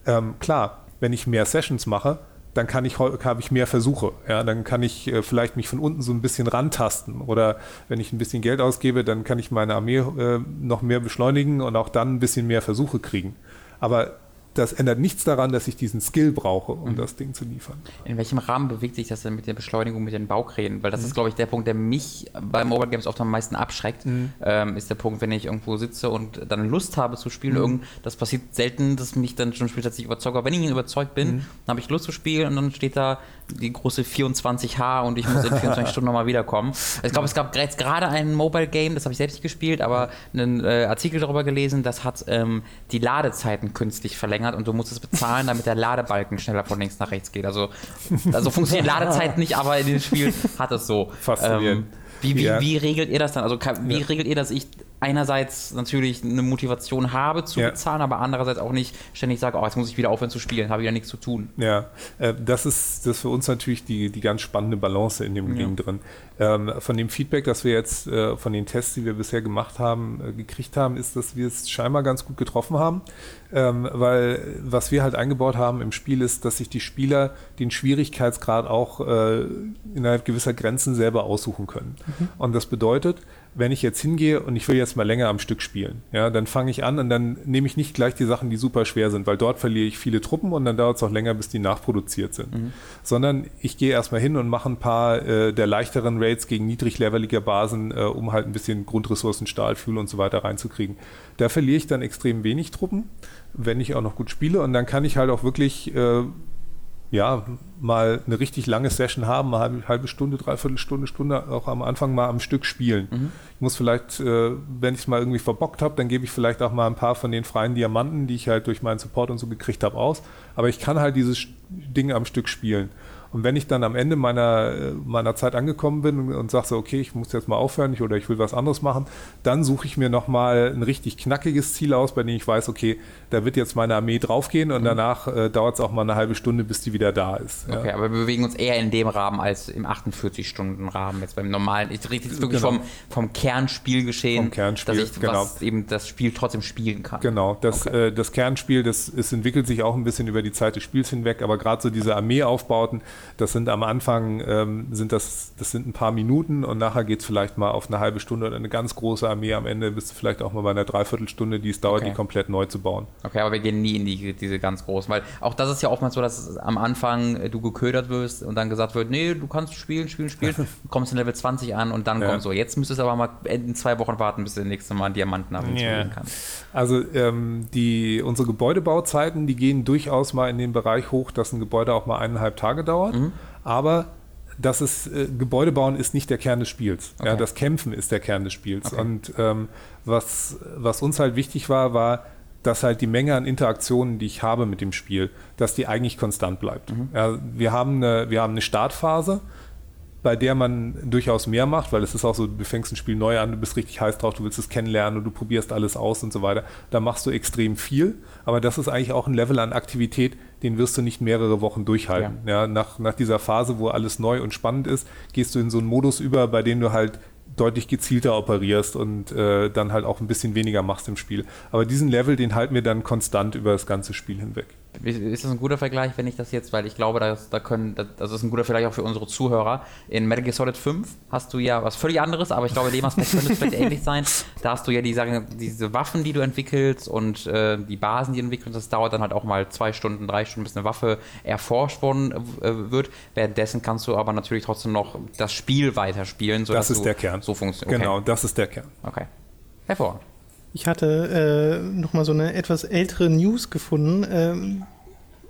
[SPEAKER 2] Ähm, klar, wenn ich mehr Sessions mache, dann kann ich, habe ich mehr Versuche. Ja, dann kann ich äh, vielleicht mich von unten so ein bisschen rantasten. Oder wenn ich ein bisschen Geld ausgebe, dann kann ich meine Armee äh, noch mehr beschleunigen und auch dann ein bisschen mehr Versuche kriegen. Aber das ändert nichts daran, dass ich diesen Skill brauche, um mhm. das Ding zu liefern.
[SPEAKER 3] In welchem Rahmen bewegt sich das denn mit der Beschleunigung, mit den Baukränen? Weil das mhm. ist, glaube ich, der Punkt, der mich bei Mobile Games oft am meisten abschreckt. Mhm. Ähm, ist der Punkt, wenn ich irgendwo sitze und dann Lust habe zu spielen. Mhm. Irgend, das passiert selten, dass mich dann schon spieltechnisch überzeugt. Aber wenn ich überzeugt bin, mhm. dann habe ich Lust zu spielen und dann steht da die große 24H und ich muss in 24 Stunden nochmal wiederkommen. Ich glaube, es gab jetzt gerade ein Mobile Game, das habe ich selbst nicht gespielt, aber einen äh, Artikel darüber gelesen, das hat ähm, die Ladezeiten künstlich verlängert und du musst es bezahlen, damit der Ladebalken schneller von links nach rechts geht. Also, also funktioniert Ladezeit nicht, aber in dem Spiel hat es so.
[SPEAKER 2] Faszinierend. Ähm,
[SPEAKER 3] wie, wie, ja. wie regelt ihr das dann? Also wie ja. regelt ihr, dass ich einerseits natürlich eine Motivation habe zu ja. bezahlen, aber andererseits auch nicht ständig sage, oh, jetzt muss ich wieder aufhören zu spielen, habe ich ja nichts zu tun.
[SPEAKER 2] Ja, äh, das ist das ist für uns natürlich die, die ganz spannende Balance in dem Ding drin. Ähm, von dem Feedback, das wir jetzt äh, von den Tests, die wir bisher gemacht haben, äh, gekriegt haben, ist, dass wir es scheinbar ganz gut getroffen haben, ähm, weil was wir halt eingebaut haben im Spiel ist, dass sich die Spieler den Schwierigkeitsgrad auch äh, innerhalb gewisser Grenzen selber aussuchen können. Mhm. Und das bedeutet, wenn ich jetzt hingehe und ich will jetzt mal länger am Stück spielen, ja, dann fange ich an und dann nehme ich nicht gleich die Sachen, die super schwer sind, weil dort verliere ich viele Truppen und dann dauert es auch länger, bis die nachproduziert sind. Mhm. Sondern ich gehe erstmal hin und mache ein paar äh, der leichteren Raids gegen niedrigleveliger Basen, äh, um halt ein bisschen Grundressourcen, Stahl, Fuel und so weiter reinzukriegen. Da verliere ich dann extrem wenig Truppen, wenn ich auch noch gut spiele und dann kann ich halt auch wirklich äh, ja, mal eine richtig lange Session haben, mal eine halbe Stunde, dreiviertel Stunde, Stunde auch am Anfang mal am Stück spielen. Mhm. Ich muss vielleicht, äh, wenn ich es mal irgendwie verbockt habe, dann gebe ich vielleicht auch mal ein paar von den freien Diamanten, die ich halt durch meinen Support und so gekriegt habe, aus. Aber ich kann halt dieses Ding am Stück spielen. Und wenn ich dann am Ende meiner, meiner Zeit angekommen bin und sage so, okay, ich muss jetzt mal aufhören ich, oder ich will was anderes machen, dann suche ich mir nochmal ein richtig knackiges Ziel aus, bei dem ich weiß, okay, da wird jetzt meine Armee draufgehen und mhm. danach äh, dauert es auch mal eine halbe Stunde, bis die wieder da ist.
[SPEAKER 3] Okay, ja. aber wir bewegen uns eher in dem Rahmen als im 48-Stunden-Rahmen, jetzt beim normalen. Ich rede jetzt wirklich genau. vom, vom Kernspielgeschehen,
[SPEAKER 2] vom Kernspiel,
[SPEAKER 3] dass ich genau. eben das Spiel trotzdem spielen kann.
[SPEAKER 2] Genau, das, okay. äh, das Kernspiel, das es entwickelt sich auch ein bisschen über die Zeit des Spiels hinweg, aber gerade so diese Armeeaufbauten, das sind am Anfang ähm, sind das, das sind ein paar Minuten und nachher geht es vielleicht mal auf eine halbe Stunde oder eine ganz große Armee. Am Ende bist du vielleicht auch mal bei einer Dreiviertelstunde, die es dauert, okay. die komplett neu zu bauen.
[SPEAKER 3] Okay, aber wir gehen nie in die, diese ganz großen, weil auch das ist ja oftmals so, dass am Anfang du geködert wirst und dann gesagt wird, nee, du kannst spielen, spielen, spielen, du kommst in Level 20 an und dann ja. kommt so, jetzt müsstest du aber mal in zwei Wochen warten, bis du das nächste Mal einen Diamanten yeah. kannst.
[SPEAKER 2] Also ähm, die, unsere Gebäudebauzeiten, die gehen durchaus mal in den Bereich hoch, dass ein Gebäude auch mal eineinhalb Tage dauert. Mhm. Aber das ist, äh, Gebäude bauen ist nicht der Kern des Spiels. Okay. Ja, das Kämpfen ist der Kern des Spiels. Okay. Und ähm, was, was uns halt wichtig war, war, dass halt die Menge an Interaktionen, die ich habe mit dem Spiel, dass die eigentlich konstant bleibt. Mhm. Ja, wir, haben eine, wir haben eine Startphase, bei der man durchaus mehr macht, weil es ist auch so, du fängst ein Spiel neu an, du bist richtig heiß drauf, du willst es kennenlernen und du probierst alles aus und so weiter. Da machst du extrem viel, aber das ist eigentlich auch ein Level an Aktivität, den wirst du nicht mehrere Wochen durchhalten. Ja. ja. nach, nach dieser Phase, wo alles neu und spannend ist, gehst du in so einen Modus über, bei dem du halt deutlich gezielter operierst und äh, dann halt auch ein bisschen weniger machst im Spiel. Aber diesen Level, den halten wir dann konstant über das ganze Spiel hinweg.
[SPEAKER 3] Ist das ein guter Vergleich, wenn ich das jetzt, weil ich glaube, dass, da können, das ist ein guter Vergleich auch für unsere Zuhörer. In Metal Gear Solid 5 hast du ja was völlig anderes, aber ich glaube, dem Aspekt könnte es vielleicht ähnlich sein. Da hast du ja die, sagen, diese Waffen, die du entwickelst und äh, die Basen, die du entwickelst. Das dauert dann halt auch mal zwei Stunden, drei Stunden, bis eine Waffe erforscht worden äh, wird. Währenddessen kannst du aber natürlich trotzdem noch das Spiel weiterspielen.
[SPEAKER 2] Das ist der Kern.
[SPEAKER 3] So funktioniert.
[SPEAKER 2] Okay. Genau, das ist der Kern.
[SPEAKER 3] Okay. Hervorragend.
[SPEAKER 1] Ich hatte äh, nochmal so eine etwas ältere News gefunden, ähm,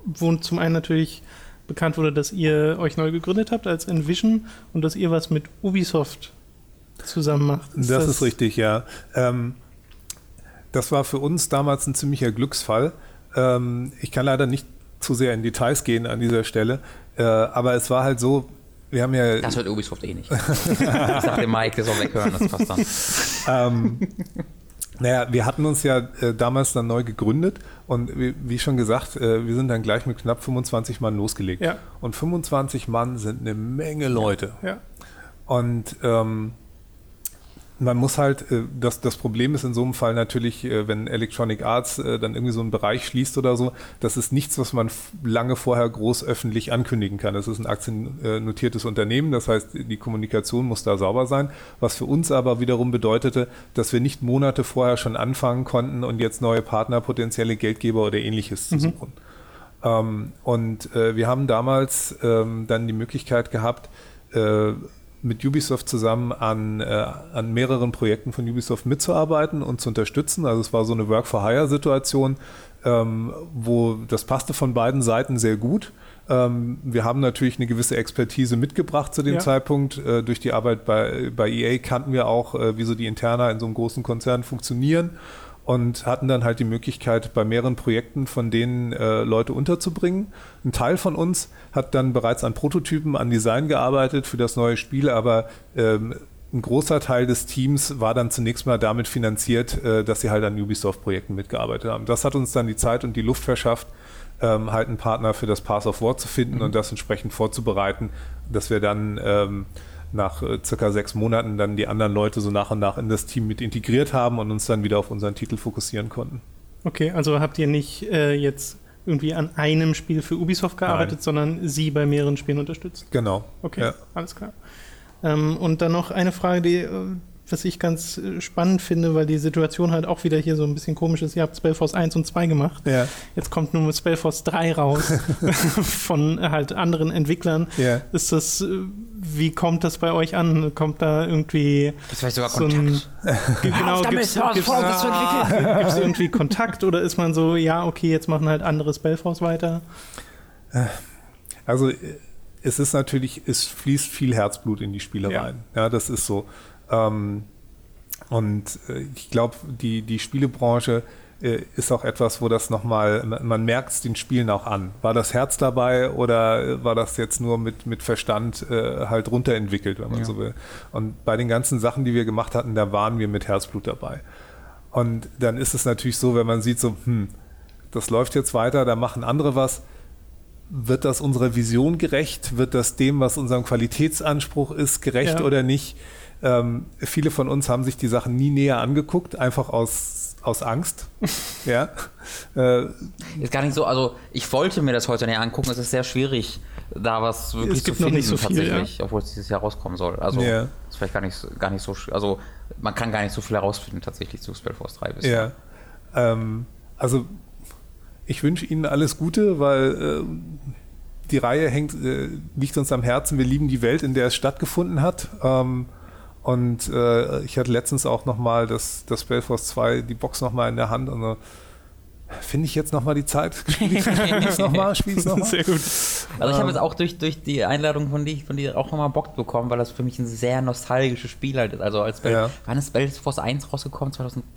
[SPEAKER 1] wo zum einen natürlich bekannt wurde, dass ihr euch neu gegründet habt als Envision und dass ihr was mit Ubisoft zusammen macht.
[SPEAKER 2] Ist das, das, ist richtig, ja. Ähm, das war für uns damals ein ziemlicher Glücksfall. Ähm, ich kann leider nicht zu sehr in Details gehen an dieser Stelle, äh, aber es war halt so, wir haben ja.
[SPEAKER 3] Das hört Ubisoft eh nicht. ich sag dem Mike, der soll weghören, das passt dann.
[SPEAKER 2] ähm, naja, wir hatten uns ja äh, damals dann neu gegründet und wie, wie schon gesagt, äh, wir sind dann gleich mit knapp 25 Mann losgelegt. Ja. Und 25 Mann sind eine Menge Leute. Ja. Und ähm, man muss halt, äh, das, das Problem ist in so einem Fall natürlich, äh, wenn Electronic Arts äh, dann irgendwie so einen Bereich schließt oder so, das ist nichts, was man lange vorher groß öffentlich ankündigen kann. Das ist ein aktiennotiertes Unternehmen, das heißt, die Kommunikation muss da sauber sein, was für uns aber wiederum bedeutete, dass wir nicht Monate vorher schon anfangen konnten und jetzt neue Partner, potenzielle Geldgeber oder ähnliches zu mhm. suchen. Ähm, und wir haben damals ähm, dann die Möglichkeit gehabt, mit Ubisoft zusammen an, äh, an mehreren Projekten von Ubisoft mitzuarbeiten und zu unterstützen. Also es war so eine Work-for-Hire-Situation, ähm, wo das passte von beiden Seiten sehr gut. Ähm, wir haben natürlich eine gewisse Expertise mitgebracht zu dem ja. Zeitpunkt. Äh, durch die Arbeit bei, bei EA kannten wir auch, äh, wie so die Interna in so einem großen Konzern funktionieren und hatten dann halt die Möglichkeit, bei mehreren Projekten von denen äh, Leute unterzubringen. Ein Teil von uns hat dann bereits an Prototypen, an Design gearbeitet für das neue Spiel, aber ähm, ein großer Teil des Teams war dann zunächst mal damit finanziert, äh, dass sie halt an Ubisoft-Projekten mitgearbeitet haben. Das hat uns dann die Zeit und die Luft verschafft, ähm, halt einen Partner für das Pass of War zu finden mhm. und das entsprechend vorzubereiten, dass wir dann ähm, nach äh, circa sechs Monaten dann die anderen Leute so nach und nach in das Team mit integriert haben und uns dann wieder auf unseren Titel fokussieren konnten.
[SPEAKER 1] Okay, also habt ihr nicht äh, jetzt irgendwie an einem Spiel für Ubisoft gearbeitet, Nein. sondern sie bei mehreren Spielen unterstützt?
[SPEAKER 2] Genau.
[SPEAKER 1] Okay, ja. alles klar. Ähm, und dann noch eine Frage, die äh, was ich ganz äh, spannend finde, weil die Situation halt auch wieder hier so ein bisschen komisch ist. Ihr habt Spellforce 1 und 2 gemacht. Ja. Jetzt kommt nur Spellforce 3 raus von halt anderen Entwicklern. Ja. Ist das, äh, wie kommt das bei euch an? Kommt da irgendwie
[SPEAKER 3] das vielleicht sogar so Kontakt.
[SPEAKER 1] ein genau, gibt es irgendwie Kontakt oder ist man so, ja, okay, jetzt machen halt andere Spellforce weiter?
[SPEAKER 2] Also es ist natürlich, es fließt viel Herzblut in die Spiele ja. rein. Ja, das ist so. Ähm, und äh, ich glaube, die, die Spielebranche äh, ist auch etwas, wo das nochmal, man merkt es den Spielen auch an. War das Herz dabei oder war das jetzt nur mit, mit Verstand äh, halt runterentwickelt, wenn man ja. so will. Und bei den ganzen Sachen, die wir gemacht hatten, da waren wir mit Herzblut dabei. Und dann ist es natürlich so, wenn man sieht, so, hm, das läuft jetzt weiter, da machen andere was. Wird das unserer Vision gerecht? Wird das dem, was unserem Qualitätsanspruch ist, gerecht ja. oder nicht? Ähm, viele von uns haben sich die Sachen nie näher angeguckt, einfach aus, aus Angst. ja.
[SPEAKER 3] Äh, ist gar nicht so, also ich wollte mir das heute näher angucken, es ist sehr schwierig, da was wirklich
[SPEAKER 1] es gibt zu finden, noch nicht so
[SPEAKER 3] viel, tatsächlich, ja. obwohl es dieses Jahr rauskommen soll. Also ja. ist vielleicht gar nicht, gar nicht so, also man kann gar nicht so viel herausfinden tatsächlich zu Spellforce 3
[SPEAKER 2] bisher. Ja. Ähm, also ich wünsche Ihnen alles Gute, weil äh, die Reihe hängt, äh, liegt uns am Herzen. Wir lieben die Welt, in der es stattgefunden hat. Ähm, und äh, ich hatte letztens auch nochmal das, das Spellforce 2, die Box nochmal in der Hand. Und so, finde ich jetzt nochmal die Zeit? Spiele ich es nochmal? Spiele
[SPEAKER 3] ich nochmal? Sehr gut. Also ich habe jetzt auch durch, durch die Einladung von dir, von dir auch nochmal Bock bekommen, weil das für mich ein sehr nostalgisches Spiel halt ist. Also als Spell, ja. wann ist Spellforce 1 rausgekommen? 2002?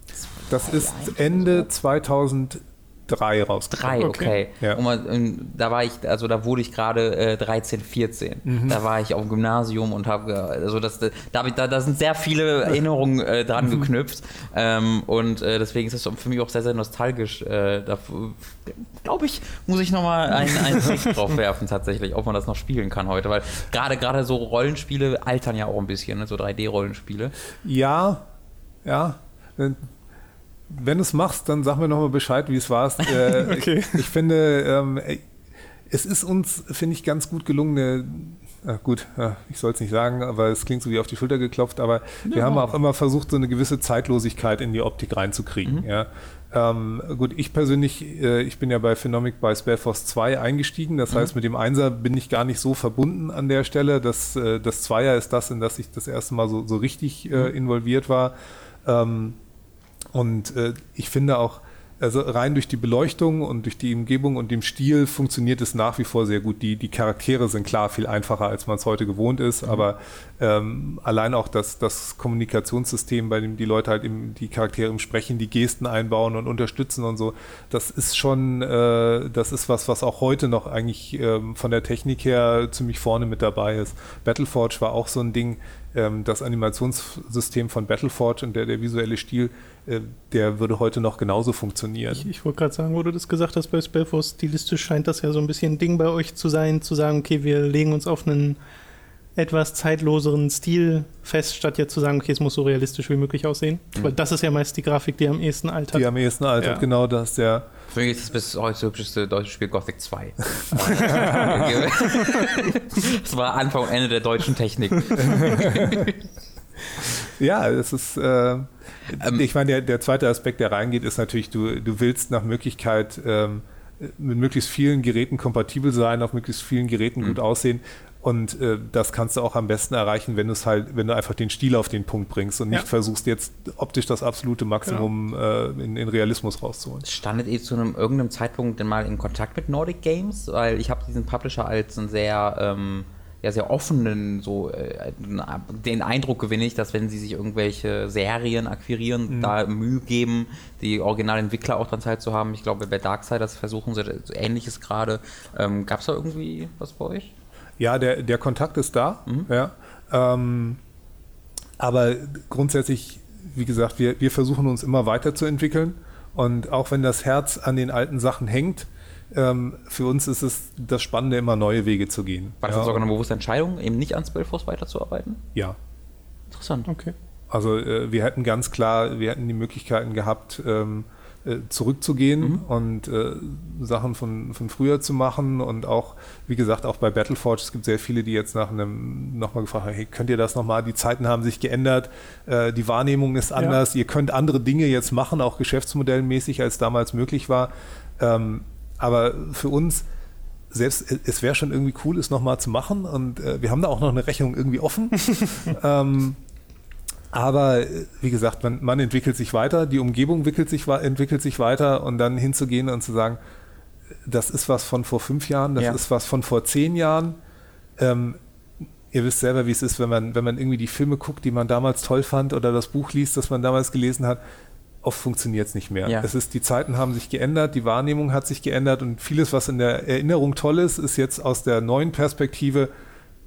[SPEAKER 2] Das ist Ende 2000 3 rausgekommen.
[SPEAKER 3] Drei, okay.
[SPEAKER 2] Ja.
[SPEAKER 3] Und man, ähm, da war ich, also da wurde ich gerade äh, 13, 14.
[SPEAKER 2] Mhm.
[SPEAKER 3] Da war ich auf dem Gymnasium und habe, also das, da, da, da sind sehr viele Erinnerungen äh, dran
[SPEAKER 2] Mhm.
[SPEAKER 3] geknüpft. Ähm, und äh, deswegen ist das für mich auch sehr, sehr nostalgisch. Äh, da glaube ich, muss ich nochmal einen, einen Blick drauf werfen, tatsächlich, ob man das noch spielen kann heute. Weil gerade gerade so Rollenspiele altern ja auch ein bisschen, ne? so 3D-Rollenspiele.
[SPEAKER 2] Ja, ja. Wenn- du es machst, dann sag mir nochmal Bescheid, wie es war. Äh,
[SPEAKER 1] Okay.
[SPEAKER 2] ich, ich finde, ähm, es ist uns, finde ich, ganz gut gelungen, eine, äh, gut, ich soll es nicht sagen, aber es klingt so wie auf die Schulter geklopft, aber wir haben auch immer versucht, so eine gewisse Zeitlosigkeit in die Optik reinzukriegen. Ja. Ähm, gut, ich persönlich, äh, ich bin ja bei Phenomic bei Spellforce 2 eingestiegen, das heißt, mit dem Einser bin ich gar nicht so verbunden an der Stelle. Das, äh, das Zweier ist das, in das ich das erste Mal so, so richtig äh, involviert war. Ähm, und äh, ich finde auch, also rein durch die Beleuchtung und durch die Umgebung und dem Stil funktioniert es nach wie vor sehr gut. Die, die Charaktere sind klar viel einfacher, als man es heute gewohnt ist, aber ähm, allein auch das, das Kommunikationssystem, bei dem die Leute halt im, die Charaktere im Sprechen, die Gesten einbauen und unterstützen und so, das ist schon, äh, das ist was, was auch heute noch eigentlich ähm, von der Technik her ziemlich vorne mit dabei ist. Battleforge war auch so ein Ding, das Animationssystem von Battleforge und der, der visuelle Stil, äh, der würde heute noch genauso funktionieren.
[SPEAKER 1] Ich, ich wollte gerade sagen, wo du das gesagt hast, bei Spellforce stilistisch scheint das ja so ein bisschen ein Ding bei euch zu sein, zu sagen, okay, wir legen uns auf einen etwas zeitloseren Stil fest, statt jetzt zu sagen, okay, es muss so realistisch wie möglich aussehen. Weil das ist ja meist die Grafik, die am ehesten altert.
[SPEAKER 2] die am ehesten altert,
[SPEAKER 1] Ja.
[SPEAKER 2] genau das, der
[SPEAKER 3] Für mich ist das bis heute das hübscheste deutsche Spiel Gothic 2. das war Anfang und Ende der deutschen Technik.
[SPEAKER 2] Ja, es ist, äh,
[SPEAKER 3] Ähm,
[SPEAKER 2] ich meine, der, der zweite Aspekt, der reingeht, ist natürlich, du, du willst nach Möglichkeit ähm, mit möglichst vielen Geräten kompatibel sein, auf möglichst vielen Geräten
[SPEAKER 3] Mhm.
[SPEAKER 2] gut aussehen. Und äh, das kannst du auch am besten erreichen, wenn du es halt, wenn du einfach den Stil auf den Punkt bringst und nicht
[SPEAKER 1] Ja.
[SPEAKER 2] versuchst, jetzt optisch das absolute Maximum äh, in, in Realismus rauszuholen.
[SPEAKER 3] Standet ihr zu einem irgendeinem Zeitpunkt denn mal in Kontakt mit Nordic Games? Weil ich habe diesen Publisher als einen sehr, ähm, ja, sehr offenen, so äh, den Eindruck gewinne ich, dass wenn sie sich irgendwelche Serien akquirieren, da Mühe geben, die Originalentwickler auch dran teilzuhaben. Ich glaube, bei Darksiders versuchen sie so ähnliches gerade. Ähm, Gab es da irgendwie was bei euch?
[SPEAKER 2] Ja, der, der Kontakt ist da. Ja. Ähm, aber grundsätzlich, wie gesagt, wir, wir versuchen uns immer weiterzuentwickeln. Und auch wenn das Herz an den alten Sachen hängt, ähm, für uns ist es das Spannende, immer neue Wege zu gehen.
[SPEAKER 3] War das
[SPEAKER 2] ja,
[SPEAKER 3] sogar eine bewusste Entscheidung, eben nicht an Spellforce weiterzuarbeiten?
[SPEAKER 2] ja.
[SPEAKER 3] Interessant.
[SPEAKER 1] Okay.
[SPEAKER 2] Also äh, wir hätten ganz klar, wir hätten die Möglichkeiten gehabt, ähm, äh, zurückzugehen
[SPEAKER 3] Mhm.
[SPEAKER 2] und äh, Sachen von, von früher zu machen und auch, wie gesagt, auch bei Battleforge, es gibt sehr viele, die jetzt nach einem nochmal gefragt haben, hey, könnt ihr das nochmal, die Zeiten haben sich geändert, äh, die Wahrnehmung ist anders, ihr könnt andere Dinge jetzt machen, auch geschäftsmodellmäßig, als damals möglich war. Ähm, aber für uns, selbst es- es wäre schon irgendwie cool, es nochmal zu machen und äh, wir haben da auch noch eine Rechnung irgendwie offen. ähm, aber äh, wie gesagt, man, man entwickelt sich weiter, die Umgebung entwickelt sich, entwickelt sich weiter und dann hinzugehen und zu sagen, das ist was von vor fünf Jahren, das
[SPEAKER 3] Ja.
[SPEAKER 2] ist was von vor zehn Jahren. Ähm, ihr wisst selber, wie es ist, wenn man, wenn man irgendwie die Filme guckt, die man damals toll fand oder das Buch liest, das man damals gelesen hat. Oft funktioniert es nicht mehr.
[SPEAKER 3] Ja.
[SPEAKER 2] Es ist, die Zeiten haben sich geändert, die Wahrnehmung hat sich geändert und vieles, was in der Erinnerung toll ist, ist jetzt aus der neuen Perspektive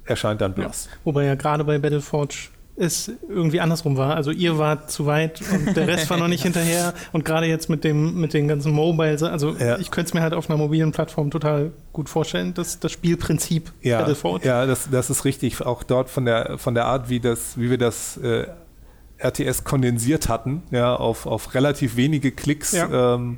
[SPEAKER 2] erscheint dann blass.
[SPEAKER 1] Wobei ja gerade bei Battleforge es irgendwie andersrum war. Also ihr wart zu weit und der Rest war noch nicht hinterher. Und gerade jetzt mit dem mit den ganzen Mobiles, also
[SPEAKER 2] Ja.
[SPEAKER 1] ich könnte es mir halt auf einer mobilen Plattform total gut vorstellen, dass das Spielprinzip
[SPEAKER 2] Ja, ja das, das ist richtig. Auch dort von der, von der Art, wie, das, wie wir das äh, RTS kondensiert hatten, ja, auf, auf relativ wenige Klicks,
[SPEAKER 1] Ja.
[SPEAKER 2] ähm,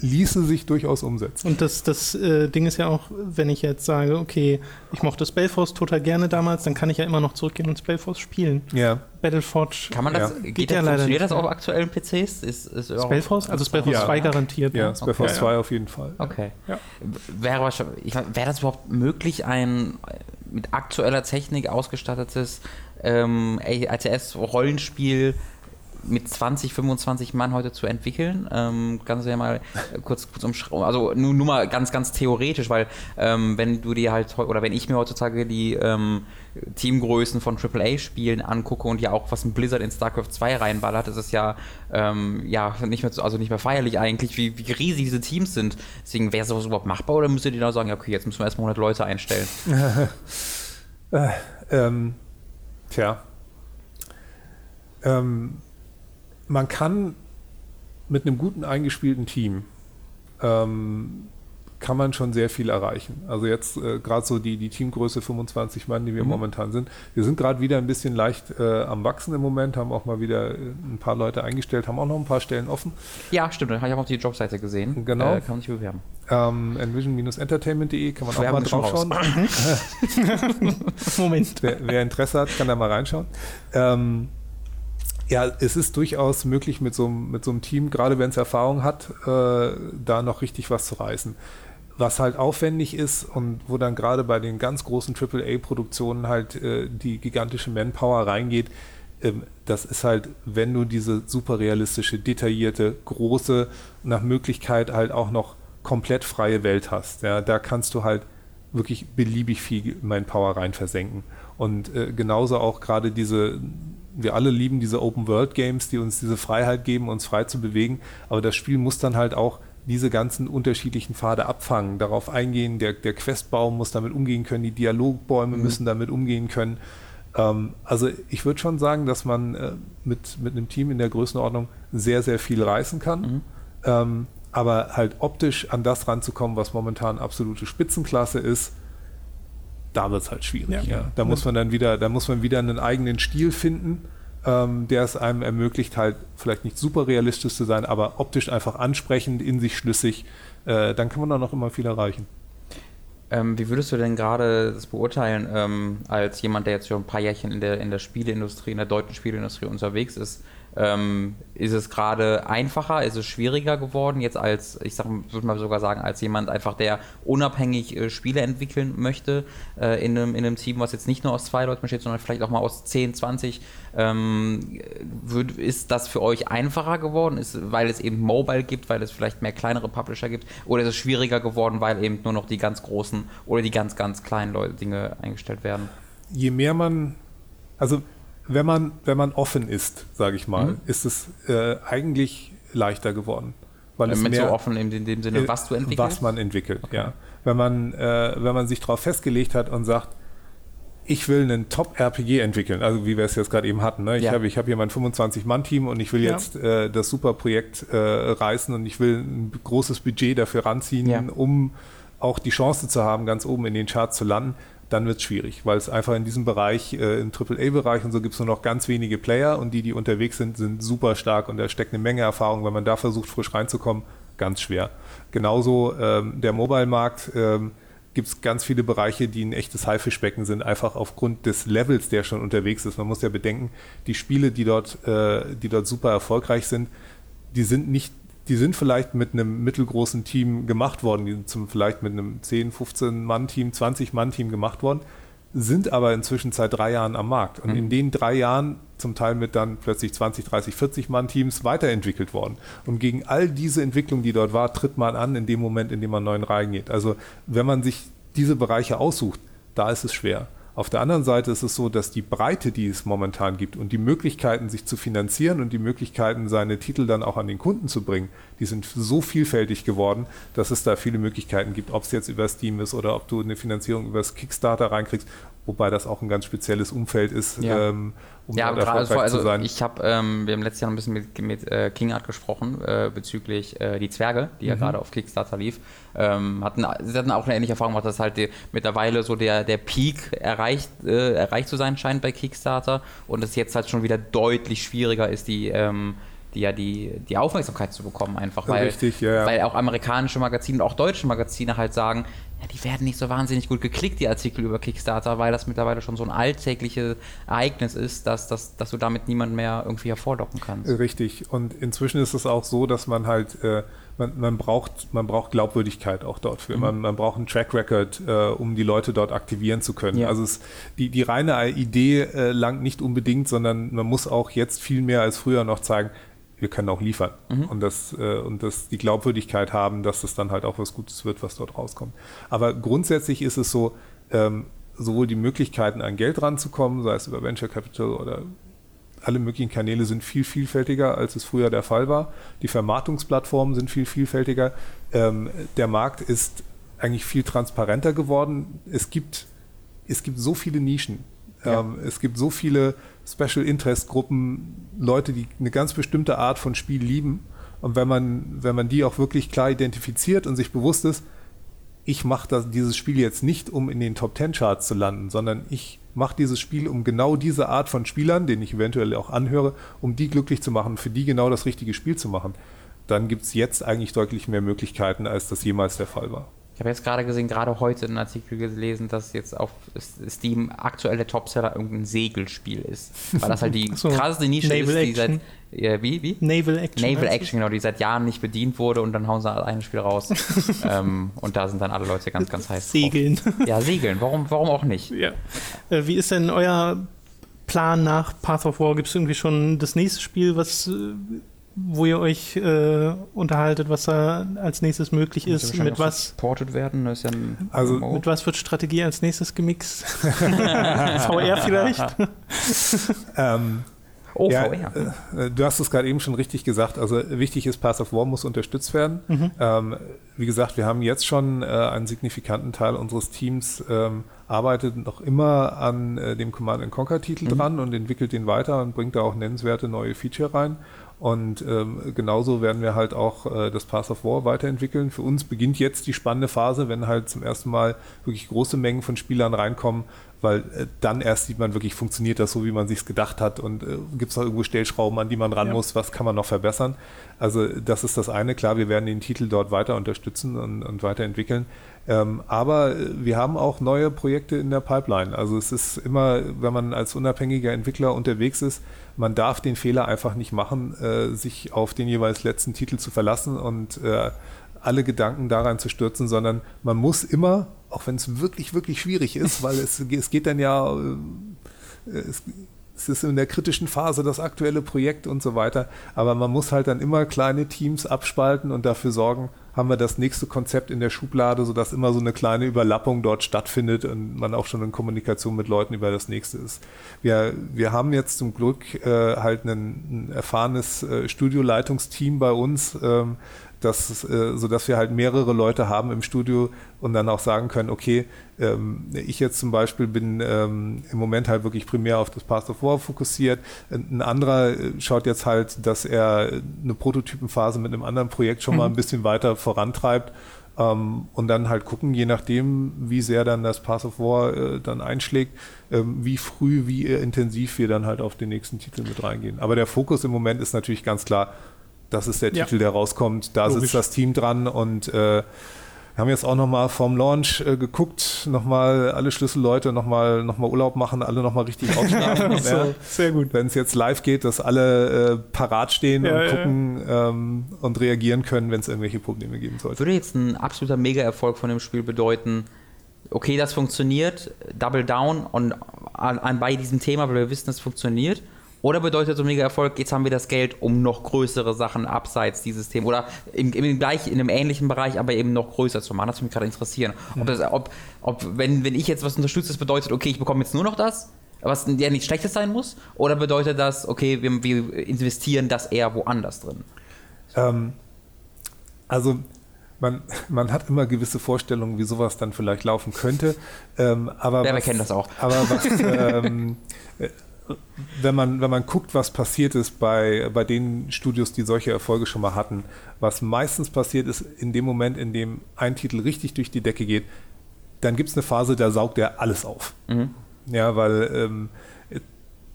[SPEAKER 2] ließe sich durchaus umsetzen.
[SPEAKER 1] Und das, das äh, Ding ist ja auch, wenn ich jetzt sage, okay, ich mochte Spellforce total gerne damals, dann kann ich ja immer noch zurückgehen und Spellforce spielen.
[SPEAKER 2] Ja,
[SPEAKER 1] Battleforge,
[SPEAKER 3] Kann man das,
[SPEAKER 2] Ja.
[SPEAKER 3] geht,
[SPEAKER 1] Geht
[SPEAKER 3] das,
[SPEAKER 1] ja leider
[SPEAKER 3] funktioniert
[SPEAKER 1] nicht
[SPEAKER 3] das auf aktuellen PCs? Ist, ist
[SPEAKER 1] Spellforce? Also Spellforce
[SPEAKER 2] Ja.
[SPEAKER 1] 2 garantiert.
[SPEAKER 2] ja,
[SPEAKER 1] ne?
[SPEAKER 2] Spellforce
[SPEAKER 3] Okay.
[SPEAKER 2] 2 auf jeden Fall.
[SPEAKER 3] Okay.
[SPEAKER 1] Ja.
[SPEAKER 3] Wäre, wäre das überhaupt möglich, ein mit aktueller Technik ausgestattetes ähm, RTS-Rollenspiel mit 20, 25 Mann heute zu entwickeln. Ähm, kannst du ja mal kurz, kurz umschreiben. Also nur, nur mal ganz, ganz theoretisch, weil ähm, wenn du dir halt, oder wenn ich mir heutzutage die ähm, Teamgrößen von AAA-Spielen angucke und ja auch was ein Blizzard in StarCraft 2 reinballert, ist es ja, ähm, ja nicht mehr, also nicht mehr feierlich eigentlich, wie, wie riesig diese Teams sind. Deswegen wäre sowas überhaupt machbar oder müsstet ihr da sagen, okay, jetzt müssen wir erstmal 100 Leute einstellen?
[SPEAKER 2] äh, ähm, tja. Ähm, man kann mit einem guten eingespielten Team ähm, kann man schon sehr viel erreichen. Also jetzt äh, gerade so die, die Teamgröße 25 Mann, die wir mhm. momentan sind. Wir sind gerade wieder ein bisschen leicht äh, am Wachsen im Moment, haben auch mal wieder äh, ein paar Leute eingestellt, haben auch noch ein paar Stellen offen.
[SPEAKER 3] Ja, stimmt, habe ich auch auf die Jobseite gesehen.
[SPEAKER 2] Genau.
[SPEAKER 3] Äh, kann man sich bewerben.
[SPEAKER 2] Ähm, Envision-entertainment.de kann man auch mal drauf schauen. Moment. Wer, wer, Interesse hat, kann da mal reinschauen. Ähm, ja, es ist durchaus möglich mit so, mit so einem Team, gerade wenn es Erfahrung hat, äh, da noch richtig was zu reißen. Was halt aufwendig ist und wo dann gerade bei den ganz großen AAA-Produktionen halt äh, die gigantische Manpower reingeht, ähm, das ist halt, wenn du diese super realistische, detaillierte, große, nach Möglichkeit halt auch noch komplett freie Welt hast. Ja, da kannst du halt wirklich beliebig viel Manpower rein versenken. Und äh, genauso auch gerade diese wir alle lieben diese Open-World-Games, die uns diese Freiheit geben, uns frei zu bewegen. Aber das Spiel muss dann halt auch diese ganzen unterschiedlichen Pfade abfangen, darauf eingehen. Der, der Questbaum muss damit umgehen können, die Dialogbäume mhm. müssen damit umgehen können. Ähm, also ich würde schon sagen, dass man äh, mit, mit einem Team in der Größenordnung sehr, sehr viel reißen kann. Mhm. Ähm, aber halt optisch an das ranzukommen, was momentan absolute Spitzenklasse ist, da wird es halt schwierig. Ja. ja. Da muss man dann wieder, da muss man wieder einen eigenen Stil finden, ähm, der es einem ermöglicht, halt vielleicht nicht super realistisch zu sein, aber optisch einfach ansprechend, in sich schlüssig. Äh, dann kann man da noch immer viel erreichen.
[SPEAKER 3] Ähm, wie würdest du denn gerade das beurteilen, ähm, als jemand, der jetzt schon ein paar Jährchen in der, in der Spieleindustrie, in der deutschen Spieleindustrie unterwegs ist? Ähm, ist es gerade einfacher, ist es schwieriger geworden, jetzt als, ich würde mal sogar sagen, als jemand einfach, der unabhängig äh, Spiele entwickeln möchte, äh, in, einem, in einem Team, was jetzt nicht nur aus zwei Leuten besteht, sondern vielleicht auch mal aus 10, 20. Ähm, würd, ist das für euch einfacher geworden, ist, weil es eben Mobile gibt, weil es vielleicht mehr kleinere Publisher gibt, oder ist es schwieriger geworden, weil eben nur noch die ganz großen oder die ganz, ganz kleinen Leute, Dinge eingestellt werden?
[SPEAKER 2] Je mehr man, also wenn man, wenn man offen ist, sage ich mal, mhm. ist es äh, eigentlich leichter geworden.
[SPEAKER 3] Weil es mehr, so offen in dem Sinne, äh, was du entwickelst?
[SPEAKER 2] Was man entwickelt, okay. ja. Wenn man, äh, wenn man sich darauf festgelegt hat und sagt, ich will einen Top-RPG entwickeln, also wie wir es jetzt gerade eben hatten. Ne? Ich ja. habe ich hab hier mein 25-Mann-Team und ich will ja. jetzt äh, das super Projekt äh, reißen und ich will ein großes Budget dafür ranziehen, ja. um auch die Chance zu haben, ganz oben in den Charts zu landen dann wird es schwierig, weil es einfach in diesem Bereich, äh, im AAA-Bereich und so gibt es nur noch ganz wenige Player und die, die unterwegs sind, sind super stark und da steckt eine Menge Erfahrung. Wenn man da versucht, frisch reinzukommen, ganz schwer. Genauso ähm, der Mobile-Markt ähm, gibt es ganz viele Bereiche, die ein echtes Haifischbecken sind, einfach aufgrund des Levels, der schon unterwegs ist. Man muss ja bedenken, die Spiele, die dort, äh, die dort super erfolgreich sind, die sind nicht die sind vielleicht mit einem mittelgroßen Team gemacht worden, die sind zum, vielleicht mit einem 10, 15 Mann-Team, 20 Mann-Team gemacht worden, sind aber inzwischen seit drei Jahren am Markt. Und mhm. in den drei Jahren zum Teil mit dann plötzlich 20, 30, 40 Mann-Teams weiterentwickelt worden. Und gegen all diese Entwicklung, die dort war, tritt man an in dem Moment, in dem man neuen reingeht. Also wenn man sich diese Bereiche aussucht, da ist es schwer. Auf der anderen Seite ist es so, dass die Breite, die es momentan gibt und die Möglichkeiten, sich zu finanzieren und die Möglichkeiten, seine Titel dann auch an den Kunden zu bringen, die sind so vielfältig geworden, dass es da viele Möglichkeiten gibt, ob es jetzt über Steam ist oder ob du eine Finanzierung über das Kickstarter reinkriegst wobei das auch ein ganz spezielles Umfeld ist,
[SPEAKER 3] ja. ähm, um ja, gerade also, also, zu sein. Ich habe, ähm, wir haben letztes Jahr ein bisschen mit, mit äh, Kingart gesprochen äh, bezüglich äh, die Zwerge, die mhm. ja gerade auf Kickstarter lief. Ähm, hatten, sie hatten auch eine ähnliche Erfahrung gemacht, dass halt die, mittlerweile so der, der Peak erreicht, äh, erreicht zu sein scheint bei Kickstarter und es jetzt halt schon wieder deutlich schwieriger ist, die ähm, die ja die, die Aufmerksamkeit zu bekommen, einfach weil,
[SPEAKER 2] Richtig, ja, ja.
[SPEAKER 3] weil auch amerikanische Magazine und auch deutsche Magazine halt sagen, ja, die werden nicht so wahnsinnig gut geklickt, die Artikel über Kickstarter, weil das mittlerweile schon so ein alltägliches Ereignis ist, dass, dass, dass du damit niemanden mehr irgendwie hervorlocken kannst.
[SPEAKER 2] Richtig. Und inzwischen ist es auch so, dass man halt, äh, man, man, braucht, man braucht Glaubwürdigkeit auch dort für. Mhm. Man, man braucht einen Track Record, äh, um die Leute dort aktivieren zu können. Ja. Also es, die, die reine Idee äh, langt nicht unbedingt, sondern man muss auch jetzt viel mehr als früher noch zeigen, wir können auch liefern mhm. und, das, äh, und das die Glaubwürdigkeit haben, dass das dann halt auch was Gutes wird, was dort rauskommt. Aber grundsätzlich ist es so, ähm, sowohl die Möglichkeiten, an Geld ranzukommen, sei es über Venture Capital oder alle möglichen Kanäle sind viel vielfältiger, als es früher der Fall war. Die Vermarktungsplattformen sind viel vielfältiger. Ähm, der Markt ist eigentlich viel transparenter geworden. Es gibt, es gibt so viele Nischen. Ja. Ähm, es gibt so viele Special Interest Gruppen, Leute, die eine ganz bestimmte Art von Spiel lieben. Und wenn man, wenn man die auch wirklich klar identifiziert und sich bewusst ist, ich mache dieses Spiel jetzt nicht, um in den Top Ten Charts zu landen, sondern ich mache dieses Spiel, um genau diese Art von Spielern, den ich eventuell auch anhöre, um die glücklich zu machen, für die genau das richtige Spiel zu machen. Dann gibt es jetzt eigentlich deutlich mehr Möglichkeiten, als das jemals der Fall war.
[SPEAKER 3] Ich habe jetzt gerade gesehen, gerade heute einen Artikel gelesen, dass jetzt auf Steam aktuelle Topseller irgendein Segelspiel ist. Weil das halt die so, krasseste Nische Naval ist, die seit. Ja, wie, wie?
[SPEAKER 1] Naval Action.
[SPEAKER 3] Naval Action, genau, die seit Jahren nicht bedient wurde und dann hauen sie ein Spiel raus. ähm, und da sind dann alle Leute ganz, ganz heiß.
[SPEAKER 1] Segeln.
[SPEAKER 3] Drauf. Ja, segeln. Warum, warum auch nicht?
[SPEAKER 1] Ja. Äh, wie ist denn euer Plan nach Path of War? Gibt es irgendwie schon das nächste Spiel, was äh, wo ihr euch äh, unterhaltet, was da als nächstes möglich ist, mit was
[SPEAKER 3] ported werden, das ist ja
[SPEAKER 1] also mit was wird Strategie als nächstes gemixt? VR vielleicht?
[SPEAKER 2] ähm, oh, ja, VR. Äh, du hast es gerade eben schon richtig gesagt. Also wichtig ist, Path of War muss unterstützt werden. Mhm. Ähm, wie gesagt, wir haben jetzt schon äh, einen signifikanten Teil unseres Teams ähm, arbeitet noch immer an äh, dem Command Conquer Titel mhm. dran und entwickelt den weiter und bringt da auch nennenswerte neue Feature rein. Und ähm, genauso werden wir halt auch äh, das Path of War weiterentwickeln. Für uns beginnt jetzt die spannende Phase, wenn halt zum ersten Mal wirklich große Mengen von Spielern reinkommen, weil äh, dann erst sieht man wirklich, funktioniert das so, wie man sich gedacht hat und äh, gibt es noch irgendwo Stellschrauben, an die man ran ja. muss, was kann man noch verbessern. Also das ist das eine, klar, wir werden den Titel dort weiter unterstützen und, und weiterentwickeln. Ähm, aber wir haben auch neue Projekte in der Pipeline. Also es ist immer, wenn man als unabhängiger Entwickler unterwegs ist, man darf den Fehler einfach nicht machen, äh, sich auf den jeweils letzten Titel zu verlassen und äh, alle Gedanken daran zu stürzen, sondern man muss immer, auch wenn es wirklich, wirklich schwierig ist, weil es, es geht dann ja, äh, es, es ist in der kritischen Phase das aktuelle Projekt und so weiter, aber man muss halt dann immer kleine Teams abspalten und dafür sorgen, haben wir das nächste Konzept in der Schublade, sodass immer so eine kleine Überlappung dort stattfindet und man auch schon in Kommunikation mit Leuten über das nächste ist. Wir, wir haben jetzt zum Glück äh, halt ein, ein erfahrenes äh, Studioleitungsteam bei uns, ähm, dass, äh, sodass wir halt mehrere Leute haben im Studio und dann auch sagen können, okay, ähm, ich jetzt zum Beispiel bin ähm, im Moment halt wirklich primär auf das Path of War fokussiert. Ein anderer äh, schaut jetzt halt, dass er eine Prototypenphase mit einem anderen Projekt schon mhm. mal ein bisschen weiter vorantreibt ähm, und dann halt gucken, je nachdem, wie sehr dann das Path of War äh, dann einschlägt, ähm, wie früh, wie intensiv wir dann halt auf den nächsten Titel mit reingehen. Aber der Fokus im Moment ist natürlich ganz klar, das ist der ja. Titel, der rauskommt. Da Logisch. sitzt das Team dran und äh, wir haben jetzt auch nochmal vorm Launch äh, geguckt, nochmal alle Schlüsselleute nochmal noch mal Urlaub machen, alle nochmal richtig ausschlafen. so,
[SPEAKER 1] ja. Sehr gut.
[SPEAKER 2] Wenn es jetzt live geht, dass alle äh, parat stehen ja, und gucken ähm, und reagieren können, wenn es irgendwelche Probleme geben sollte.
[SPEAKER 3] Würde jetzt ein absoluter Mega-Erfolg von dem Spiel bedeuten, okay, das funktioniert, Double Down und an, an bei diesem Thema, weil wir wissen, es funktioniert oder bedeutet so ein Mega-Erfolg, jetzt haben wir das Geld, um noch größere Sachen abseits dieses Themas oder im, im gleich, in einem ähnlichen Bereich, aber eben noch größer zu machen? Das würde mich gerade interessieren. Ob, das, ob, ob wenn, wenn ich jetzt was unterstütze, das bedeutet, okay, ich bekomme jetzt nur noch das, was ja nichts Schlechtes sein muss? Oder bedeutet das, okay, wir, wir investieren das eher woanders drin?
[SPEAKER 2] Ähm, also man, man hat immer gewisse Vorstellungen, wie sowas dann vielleicht laufen könnte. Ähm, aber
[SPEAKER 3] ja, wir kennen das auch.
[SPEAKER 2] Aber was, ähm, wenn man, wenn man guckt, was passiert ist bei, bei den Studios, die solche Erfolge schon mal hatten, was meistens passiert ist, in dem Moment, in dem ein Titel richtig durch die Decke geht, dann gibt es eine Phase, da saugt er alles auf. Mhm. Ja, weil ähm,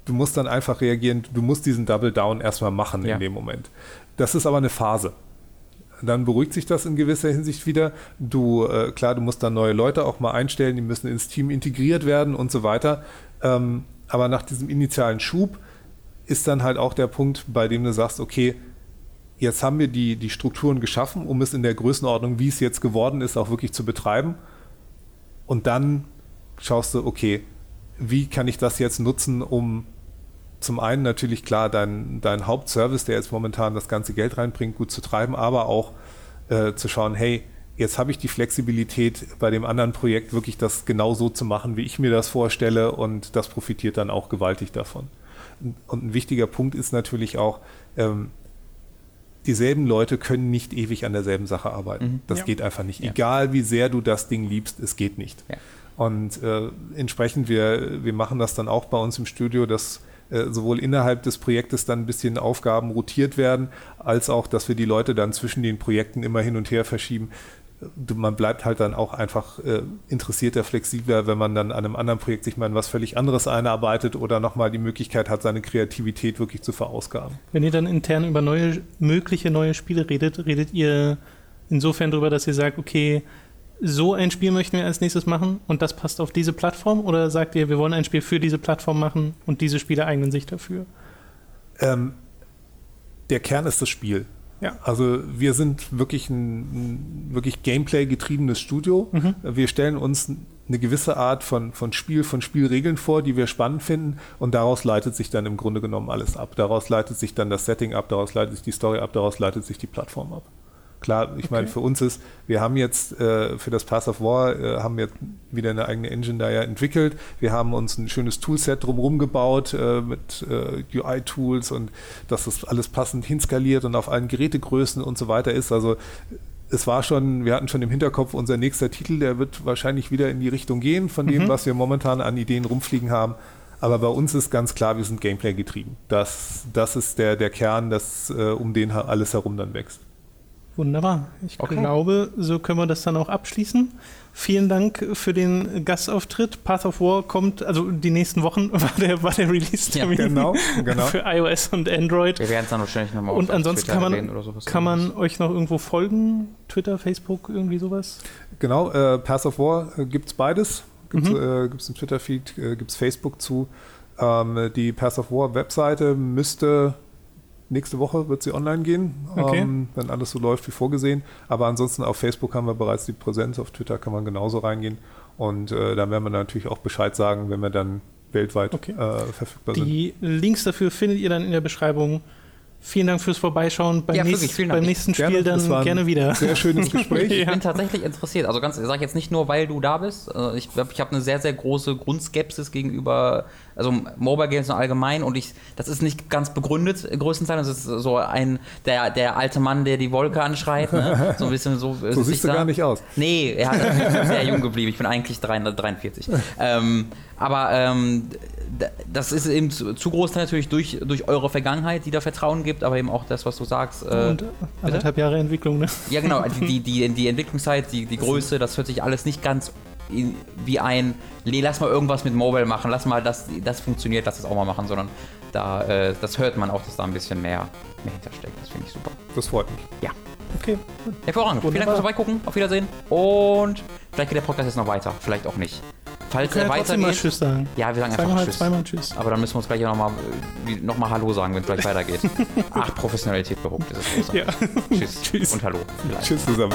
[SPEAKER 2] du musst dann einfach reagieren, du musst diesen Double Down erstmal machen ja. in dem Moment. Das ist aber eine Phase. dann beruhigt sich das in gewisser Hinsicht wieder. Du, äh, klar, du musst dann neue Leute auch mal einstellen, die müssen ins Team integriert werden und so weiter. Ähm, aber nach diesem initialen Schub ist dann halt auch der Punkt, bei dem du sagst, okay, jetzt haben wir die, die Strukturen geschaffen, um es in der Größenordnung, wie es jetzt geworden ist, auch wirklich zu betreiben. Und dann schaust du, okay, wie kann ich das jetzt nutzen, um zum einen natürlich klar deinen dein Hauptservice, der jetzt momentan das ganze Geld reinbringt, gut zu treiben, aber auch äh, zu schauen, hey, jetzt habe ich die Flexibilität bei dem anderen Projekt wirklich das genau so zu machen, wie ich mir das vorstelle und das profitiert dann auch gewaltig davon. Und ein wichtiger Punkt ist natürlich auch, ähm, dieselben Leute können nicht ewig an derselben Sache arbeiten. Mhm. Das ja. geht einfach nicht. Ja. Egal wie sehr du das Ding liebst, es geht nicht. Ja. Und äh, entsprechend, wir, wir machen das dann auch bei uns im Studio, dass äh, sowohl innerhalb des Projektes dann ein bisschen Aufgaben rotiert werden, als auch, dass wir die Leute dann zwischen den Projekten immer hin und her verschieben, man bleibt halt dann auch einfach äh, interessierter, flexibler, wenn man dann an einem anderen Projekt sich mal in was völlig anderes einarbeitet oder nochmal die Möglichkeit hat, seine Kreativität wirklich zu verausgaben.
[SPEAKER 1] Wenn ihr dann intern über neue, mögliche neue Spiele redet, redet ihr insofern darüber, dass ihr sagt, okay, so ein Spiel möchten wir als nächstes machen und das passt auf diese Plattform? Oder sagt ihr, wir wollen ein Spiel für diese Plattform machen und diese Spiele eignen sich dafür?
[SPEAKER 2] Ähm, der Kern ist das Spiel. Ja. Also wir sind wirklich ein, ein wirklich Gameplay-getriebenes Studio. Mhm. Wir stellen uns eine gewisse Art von, von Spiel, von Spielregeln vor, die wir spannend finden und daraus leitet sich dann im Grunde genommen alles ab. Daraus leitet sich dann das Setting ab, daraus leitet sich die Story ab, daraus leitet sich die Plattform ab. Klar, ich okay. meine, für uns ist, wir haben jetzt äh, für das Path of War, äh, haben wir wieder eine eigene Engine da ja entwickelt. Wir haben uns ein schönes Toolset drumherum gebaut äh, mit äh, UI-Tools und dass das alles passend hinskaliert und auf allen Gerätegrößen und so weiter ist. Also es war schon, wir hatten schon im Hinterkopf, unser nächster Titel, der wird wahrscheinlich wieder in die Richtung gehen von dem, mhm. was wir momentan an Ideen rumfliegen haben. Aber bei uns ist ganz klar, wir sind Gameplay getrieben. Das, das ist der, der Kern, das, äh, um den alles herum dann wächst.
[SPEAKER 1] Wunderbar. Ich okay. glaube, so können wir das dann auch abschließen. Vielen Dank für den Gastauftritt. Path of War kommt, also die nächsten Wochen war der, war der Release-Termin ja, genau, genau. für iOS und Android.
[SPEAKER 3] Wir werden es dann wahrscheinlich nochmal
[SPEAKER 1] Und ansonsten kann man, kann man euch noch irgendwo folgen? Twitter, Facebook, irgendwie sowas?
[SPEAKER 2] Genau, äh, Path of War äh, gibt es beides. Gibt es mhm. äh, einen Twitter-Feed, äh, gibt es Facebook zu. Ähm, die Path of War Webseite müsste Nächste Woche wird sie online gehen, okay. ähm, wenn alles so läuft wie vorgesehen. Aber ansonsten auf Facebook haben wir bereits die Präsenz, auf Twitter kann man genauso reingehen. Und äh, dann werden wir natürlich auch Bescheid sagen, wenn wir dann weltweit okay. äh, verfügbar
[SPEAKER 1] sind. Die Links dafür findet ihr dann in der Beschreibung. Vielen Dank fürs Vorbeischauen. Beim, ja, nächst, wirklich, beim nächsten Spiel gerne, dann gerne wieder.
[SPEAKER 2] Sehr schönes Gespräch.
[SPEAKER 3] ich bin tatsächlich interessiert. Also ganz, sage jetzt nicht nur, weil du da bist. Äh, ich ich habe eine sehr, sehr große Grundskepsis gegenüber also Mobile Games im Allgemeinen und ich, das ist nicht ganz begründet, größtenteils. Das ist so ein, der, der alte Mann, der die Wolke anschreit, ne?
[SPEAKER 2] So ein bisschen so. so siehst du gar nicht aus.
[SPEAKER 3] Nee, er ist sehr jung geblieben. Ich bin eigentlich 43. ähm, aber ähm, das ist eben zu, zu Großteil natürlich durch, durch eure Vergangenheit, die da Vertrauen gibt, aber eben auch das, was du sagst.
[SPEAKER 1] Äh, und anderthalb Jahre Entwicklung, ne?
[SPEAKER 3] Ja, genau. Die, die, die Entwicklungszeit, die, die Größe, das hört sich alles nicht ganz wie ein, nee, lass mal irgendwas mit Mobile machen, lass mal, das, das funktioniert, lass es auch mal machen, sondern da, äh, das hört man auch, dass da ein bisschen mehr, mehr hintersteckt. Das finde ich super.
[SPEAKER 2] Das freut mich.
[SPEAKER 3] Ja. Okay. Hervorragend. Wunderbar. Vielen Dank fürs Vorbeigucken. Auf Wiedersehen. Und vielleicht geht der Podcast jetzt noch weiter. Vielleicht auch nicht. Falls er weitergeht.
[SPEAKER 1] Mal Tschüss sagen.
[SPEAKER 3] Ja, wir sagen
[SPEAKER 1] zweimal,
[SPEAKER 3] einfach
[SPEAKER 1] Tschüss. Zweimal Tschüss.
[SPEAKER 3] Aber dann müssen wir uns gleich auch nochmal noch mal Hallo sagen, wenn es gleich weitergeht. Ach, Professionalität behoben. Das ist großartig. Ja. Tschüss. Tschüss. Und Hallo.
[SPEAKER 2] Vielleicht. Tschüss zusammen.